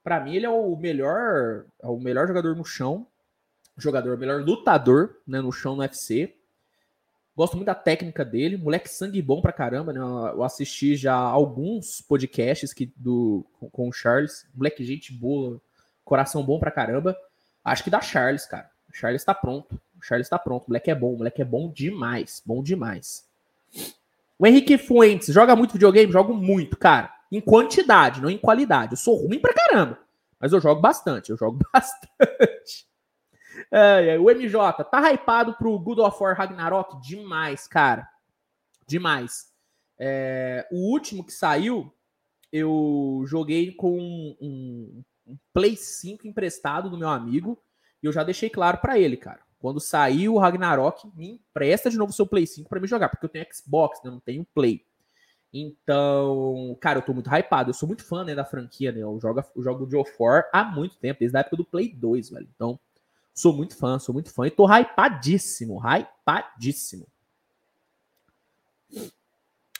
Para mim, ele é o melhor, é o melhor jogador no chão. Jogador, melhor lutador né, no chão no UFC. Gosto muito da técnica dele, moleque sangue bom pra caramba, né? Eu assisti já alguns podcasts que, do, com, com o Charles. Moleque, gente boa, coração bom pra caramba. Acho que dá Charles, cara. O Charles tá pronto. O Charles tá pronto. O moleque é bom, o moleque é bom demais. Bom demais. O Henrique Fuentes joga muito videogame? Jogo muito, cara. Em quantidade, não em qualidade. Eu sou ruim pra caramba. Mas eu jogo bastante, eu jogo bastante. É, o MJ, tá hypado pro Good of War Ragnarok? Demais, cara. Demais. É, o último que saiu, eu joguei com um, um, Play 5 emprestado do meu amigo. E eu já deixei claro para ele, cara. Quando sair o Ragnarok, me empresta de novo o seu Play 5 para me jogar. Porque eu tenho Xbox, né? não tenho Play. Então, cara, eu tô muito hypado. Eu sou muito fã né, da franquia, né? Eu jogo, eu jogo of War há muito tempo, desde a época do Play 2, velho. Então, Sou muito fã, sou muito fã e tô hypadíssimo, hypadíssimo.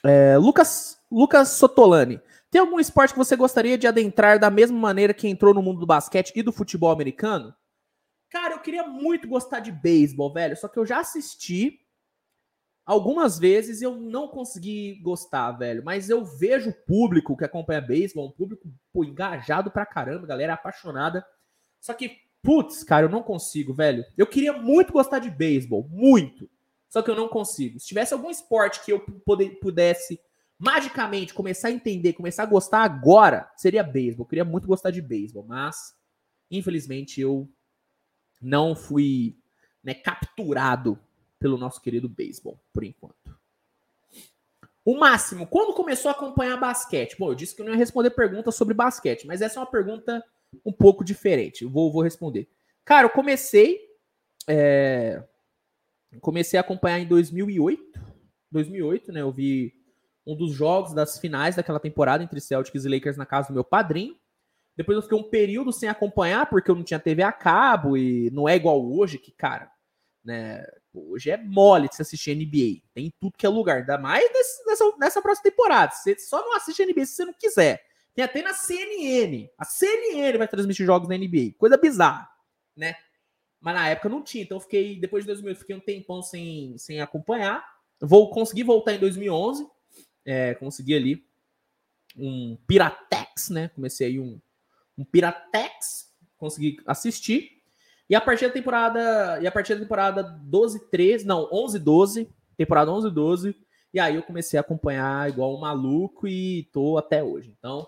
É, Lucas, Lucas Sotolani. Tem algum esporte que você gostaria de adentrar da mesma maneira que entrou no mundo do basquete e do futebol americano? Cara, eu queria muito gostar de beisebol, velho. Só que eu já assisti algumas vezes e eu não consegui gostar, velho. Mas eu vejo o público que acompanha beisebol, um público pô, engajado pra caramba, galera apaixonada. Só que Putz, cara, eu não consigo, velho. Eu queria muito gostar de beisebol, muito. Só que eu não consigo. Se tivesse algum esporte que eu pudesse magicamente começar a entender, começar a gostar agora, seria beisebol. Eu queria muito gostar de beisebol, mas infelizmente eu não fui né, capturado pelo nosso querido beisebol, por enquanto. O máximo, quando começou a acompanhar basquete? Bom, eu disse que eu não ia responder perguntas sobre basquete, mas essa é uma pergunta um pouco diferente. Vou, vou responder. Cara, eu comecei. É, comecei a acompanhar em 2008. 2008, né? Eu vi um dos jogos das finais daquela temporada entre Celtics e Lakers na casa do meu padrinho. Depois eu fiquei um período sem acompanhar, porque eu não tinha TV a cabo e não é igual hoje, que, cara, né? Hoje é mole de se assistir NBA. Tem tudo que é lugar. Ainda mais nessa, nessa próxima temporada. Você só não assiste NBA se você não quiser. Tem até na CNN. A CNN vai transmitir jogos na NBA. Coisa bizarra, né? Mas na época não tinha. Então fiquei, depois de 2000, fiquei um tempão sem, sem acompanhar. Vou conseguir voltar em 2011. É, consegui ali um Piratex, né? Comecei aí um um Piratex, consegui assistir. E a partir da temporada, e a partir da temporada 12 13, não, 11 12, temporada 11 12, e aí eu comecei a acompanhar igual um maluco e tô até hoje. Então,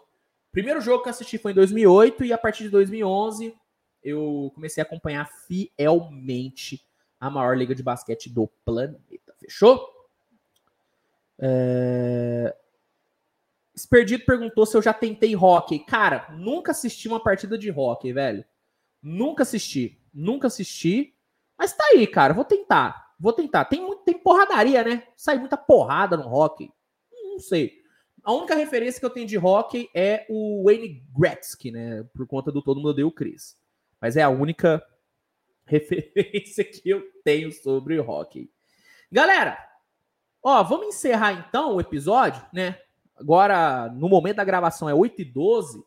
primeiro jogo que eu assisti foi em 2008 e a partir de 2011 eu comecei a acompanhar fielmente a maior liga de basquete do planeta. Fechou? É... Experdito perguntou se eu já tentei hockey. Cara, nunca assisti uma partida de hockey, velho. Nunca assisti. Nunca assisti. Mas tá aí, cara. Vou tentar. Vou tentar. Tem, muito, tem porradaria, né? Sai muita porrada no hockey. Não sei. A única referência que eu tenho de hockey é o Wayne Gretzky, né? Por conta do Todo Mundo Odeia o Chris. Mas é a única referência que eu tenho sobre hockey. Galera, ó, vamos encerrar então o episódio, né? Agora, no momento da gravação, é 8 e 12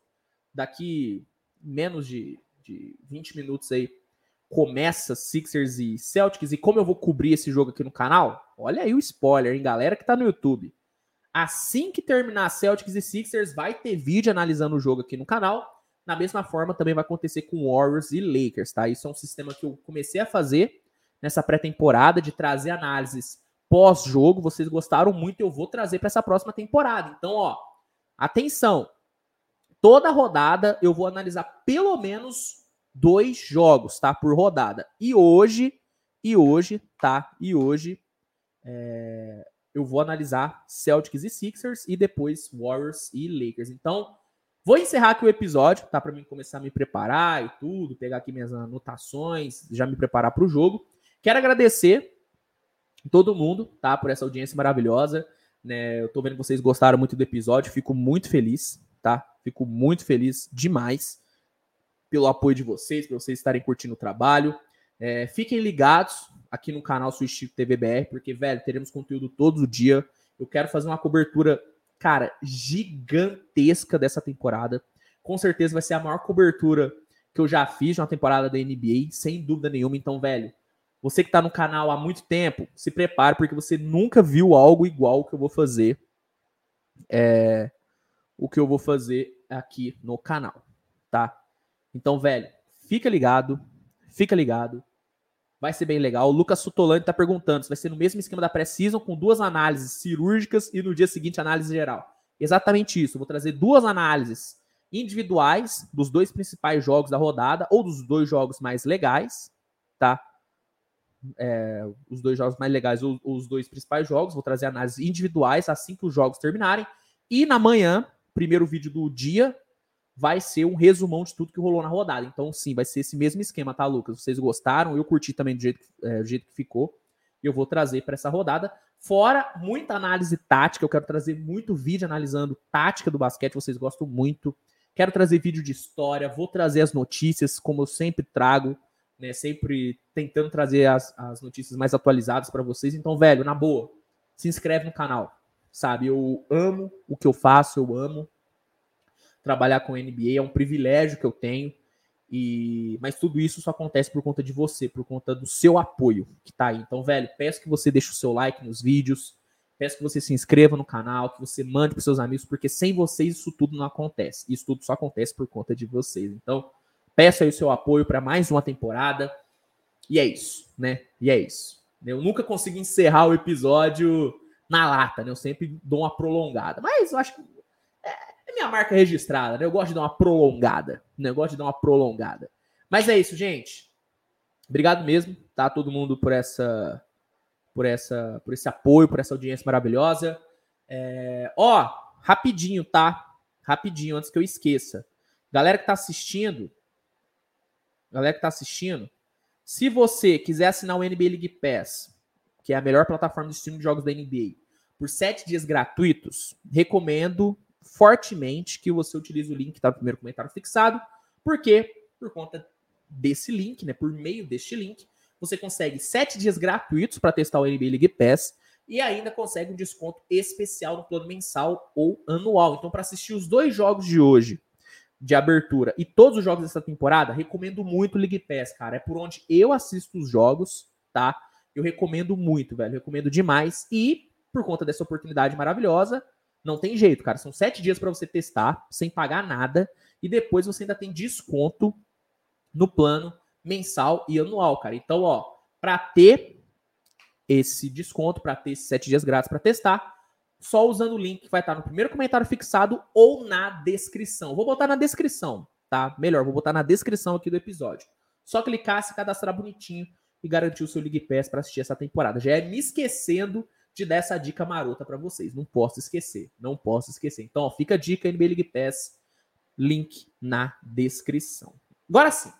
Daqui menos de, de 20 minutos aí, começa Sixers e Celtics. E como eu vou cobrir esse jogo aqui no canal, olha aí o spoiler, hein, galera que tá no YouTube. Assim que terminar Celtics e Sixers, vai ter vídeo analisando o jogo aqui no canal. Na mesma forma, também vai acontecer com Warriors e Lakers, tá? Isso é um sistema que eu comecei a fazer nessa pré-temporada de trazer análises pós-jogo, vocês gostaram muito, eu vou trazer para essa próxima temporada. Então, ó, atenção. Toda rodada eu vou analisar pelo menos dois jogos, tá? Por rodada. E hoje, e hoje, tá? E hoje é, eu vou analisar Celtics e Sixers e depois Warriors e Lakers. Então, vou encerrar aqui o episódio, tá? Para mim começar a me preparar e tudo, pegar aqui minhas anotações, já me preparar para o jogo. Quero agradecer todo mundo, tá? Por essa audiência maravilhosa. Né? Eu tô vendo que vocês gostaram muito do episódio, fico muito feliz, tá? Fico muito feliz demais pelo apoio de vocês, por vocês estarem curtindo o trabalho. É, fiquem ligados aqui no canal Switch TV BR, porque, velho, teremos conteúdo todo dia. Eu quero fazer uma cobertura, cara, gigantesca dessa temporada. Com certeza vai ser a maior cobertura que eu já fiz na temporada da NBA, sem dúvida nenhuma. Então, velho, você que está no canal há muito tempo, se prepare, porque você nunca viu algo igual que eu vou fazer. É, o que eu vou fazer aqui no canal, tá? Então, velho, fica ligado, fica ligado. Vai ser bem legal. O Lucas Sutolani está perguntando se vai ser no mesmo esquema da pré-season, com duas análises cirúrgicas e no dia seguinte análise geral. Exatamente isso. Vou trazer duas análises individuais dos dois principais jogos da rodada, ou dos dois jogos mais legais, tá? é, os dois jogos mais legais, os, os dois principais jogos. Vou trazer análises individuais assim que os jogos terminarem. E na manhã, primeiro vídeo do dia, vai ser um resumão de tudo que rolou na rodada. Então, sim, vai ser esse mesmo esquema, tá, Lucas? Vocês gostaram? Eu curti também do jeito, é, do jeito que ficou. Eu vou trazer para essa rodada. Fora muita análise tática, eu quero trazer muito vídeo analisando tática do basquete, vocês gostam muito. Quero trazer vídeo de história, vou trazer as notícias, como eu sempre trago né? Sempre tentando trazer as, as notícias mais atualizadas para vocês. Então, velho, na boa, se inscreve no canal, sabe? Eu amo o que eu faço, eu amo trabalhar com NBA, é um privilégio que eu tenho. E mas tudo isso só acontece por conta de você, por conta do seu apoio que tá aí. Então, velho, peço que você deixe o seu like nos vídeos, peço que você se inscreva no canal, que você mande para seus amigos, porque sem vocês isso tudo não acontece. Isso tudo só acontece por conta de vocês. Então, Peço aí o seu apoio para mais uma temporada. E é isso, né? E é isso. Eu nunca consigo encerrar o episódio na lata, né? Eu sempre dou uma prolongada. Mas eu acho que é minha marca registrada, né? Eu gosto de dar uma prolongada. Né? Eu gosto de dar uma prolongada. Mas é isso, gente. Obrigado mesmo, tá? Todo mundo por essa, por essa, por esse apoio, por essa audiência maravilhosa. É... Ó, rapidinho, tá? Rapidinho, antes que eu esqueça. Galera que tá assistindo, galera que tá assistindo, se você quiser assinar o NBA League Pass, que é a melhor plataforma de streaming de jogos da NBA, por sete dias gratuitos, recomendo fortemente que você utilize o link que tá no primeiro comentário fixado, porque por conta desse link, né, por meio deste link, você consegue sete dias gratuitos para testar o NBA League Pass e ainda consegue um desconto especial no plano mensal ou anual. Então, para assistir os dois jogos de hoje, de abertura, e todos os jogos dessa temporada, recomendo muito o League Pass, cara. É por onde eu assisto os jogos, tá? Eu recomendo muito, velho. Recomendo demais. E, por conta dessa oportunidade maravilhosa, não tem jeito, cara. São sete dias para você testar, sem pagar nada. E depois você ainda tem desconto no plano mensal e anual, cara. Então, ó, para ter esse desconto, para ter esses sete dias grátis para testar, só usando o link que vai estar no primeiro comentário fixado ou na descrição. Vou botar na descrição, tá? Melhor, vou botar na descrição aqui do episódio. Só clicar, se cadastrar bonitinho e garantir o seu League Pass para assistir essa temporada. Já é me esquecendo de dar essa dica marota para vocês. Não posso esquecer. Não posso esquecer. Então, ó, fica a dica NBA League Pass, link na descrição. Agora sim.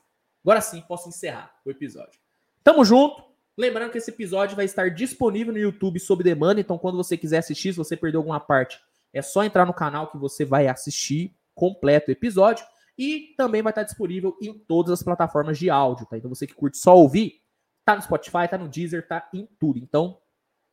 Agora sim, posso encerrar o episódio. Tamo junto. Lembrando que esse episódio vai estar disponível no YouTube sob demanda, então quando você quiser assistir, se você perdeu alguma parte, é só entrar no canal que você vai assistir completo o episódio. E também vai estar disponível em todas as plataformas de áudio, tá? Então você que curte só ouvir, tá no Spotify, tá no Deezer, tá em tudo. Então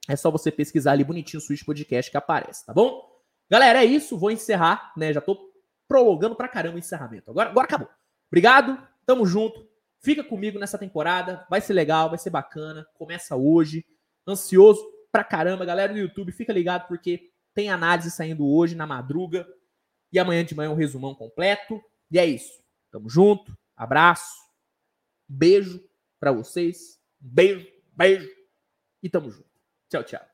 é só você pesquisar ali bonitinho o Switch Podcast que aparece, tá bom? Galera, é isso. Vou encerrar, né? Já tô prolongando pra caramba o encerramento. Agora, agora acabou. Obrigado. Tamo junto. Fica comigo nessa temporada. Vai ser legal, vai ser bacana. Começa hoje. Ansioso pra caramba. Galera do YouTube, fica ligado porque tem análise saindo hoje na madruga. E amanhã de manhã um resumão completo. E é isso. Tamo junto. Abraço. Beijo para vocês. Beijo, beijo. E tamo junto. Tchau, tchau.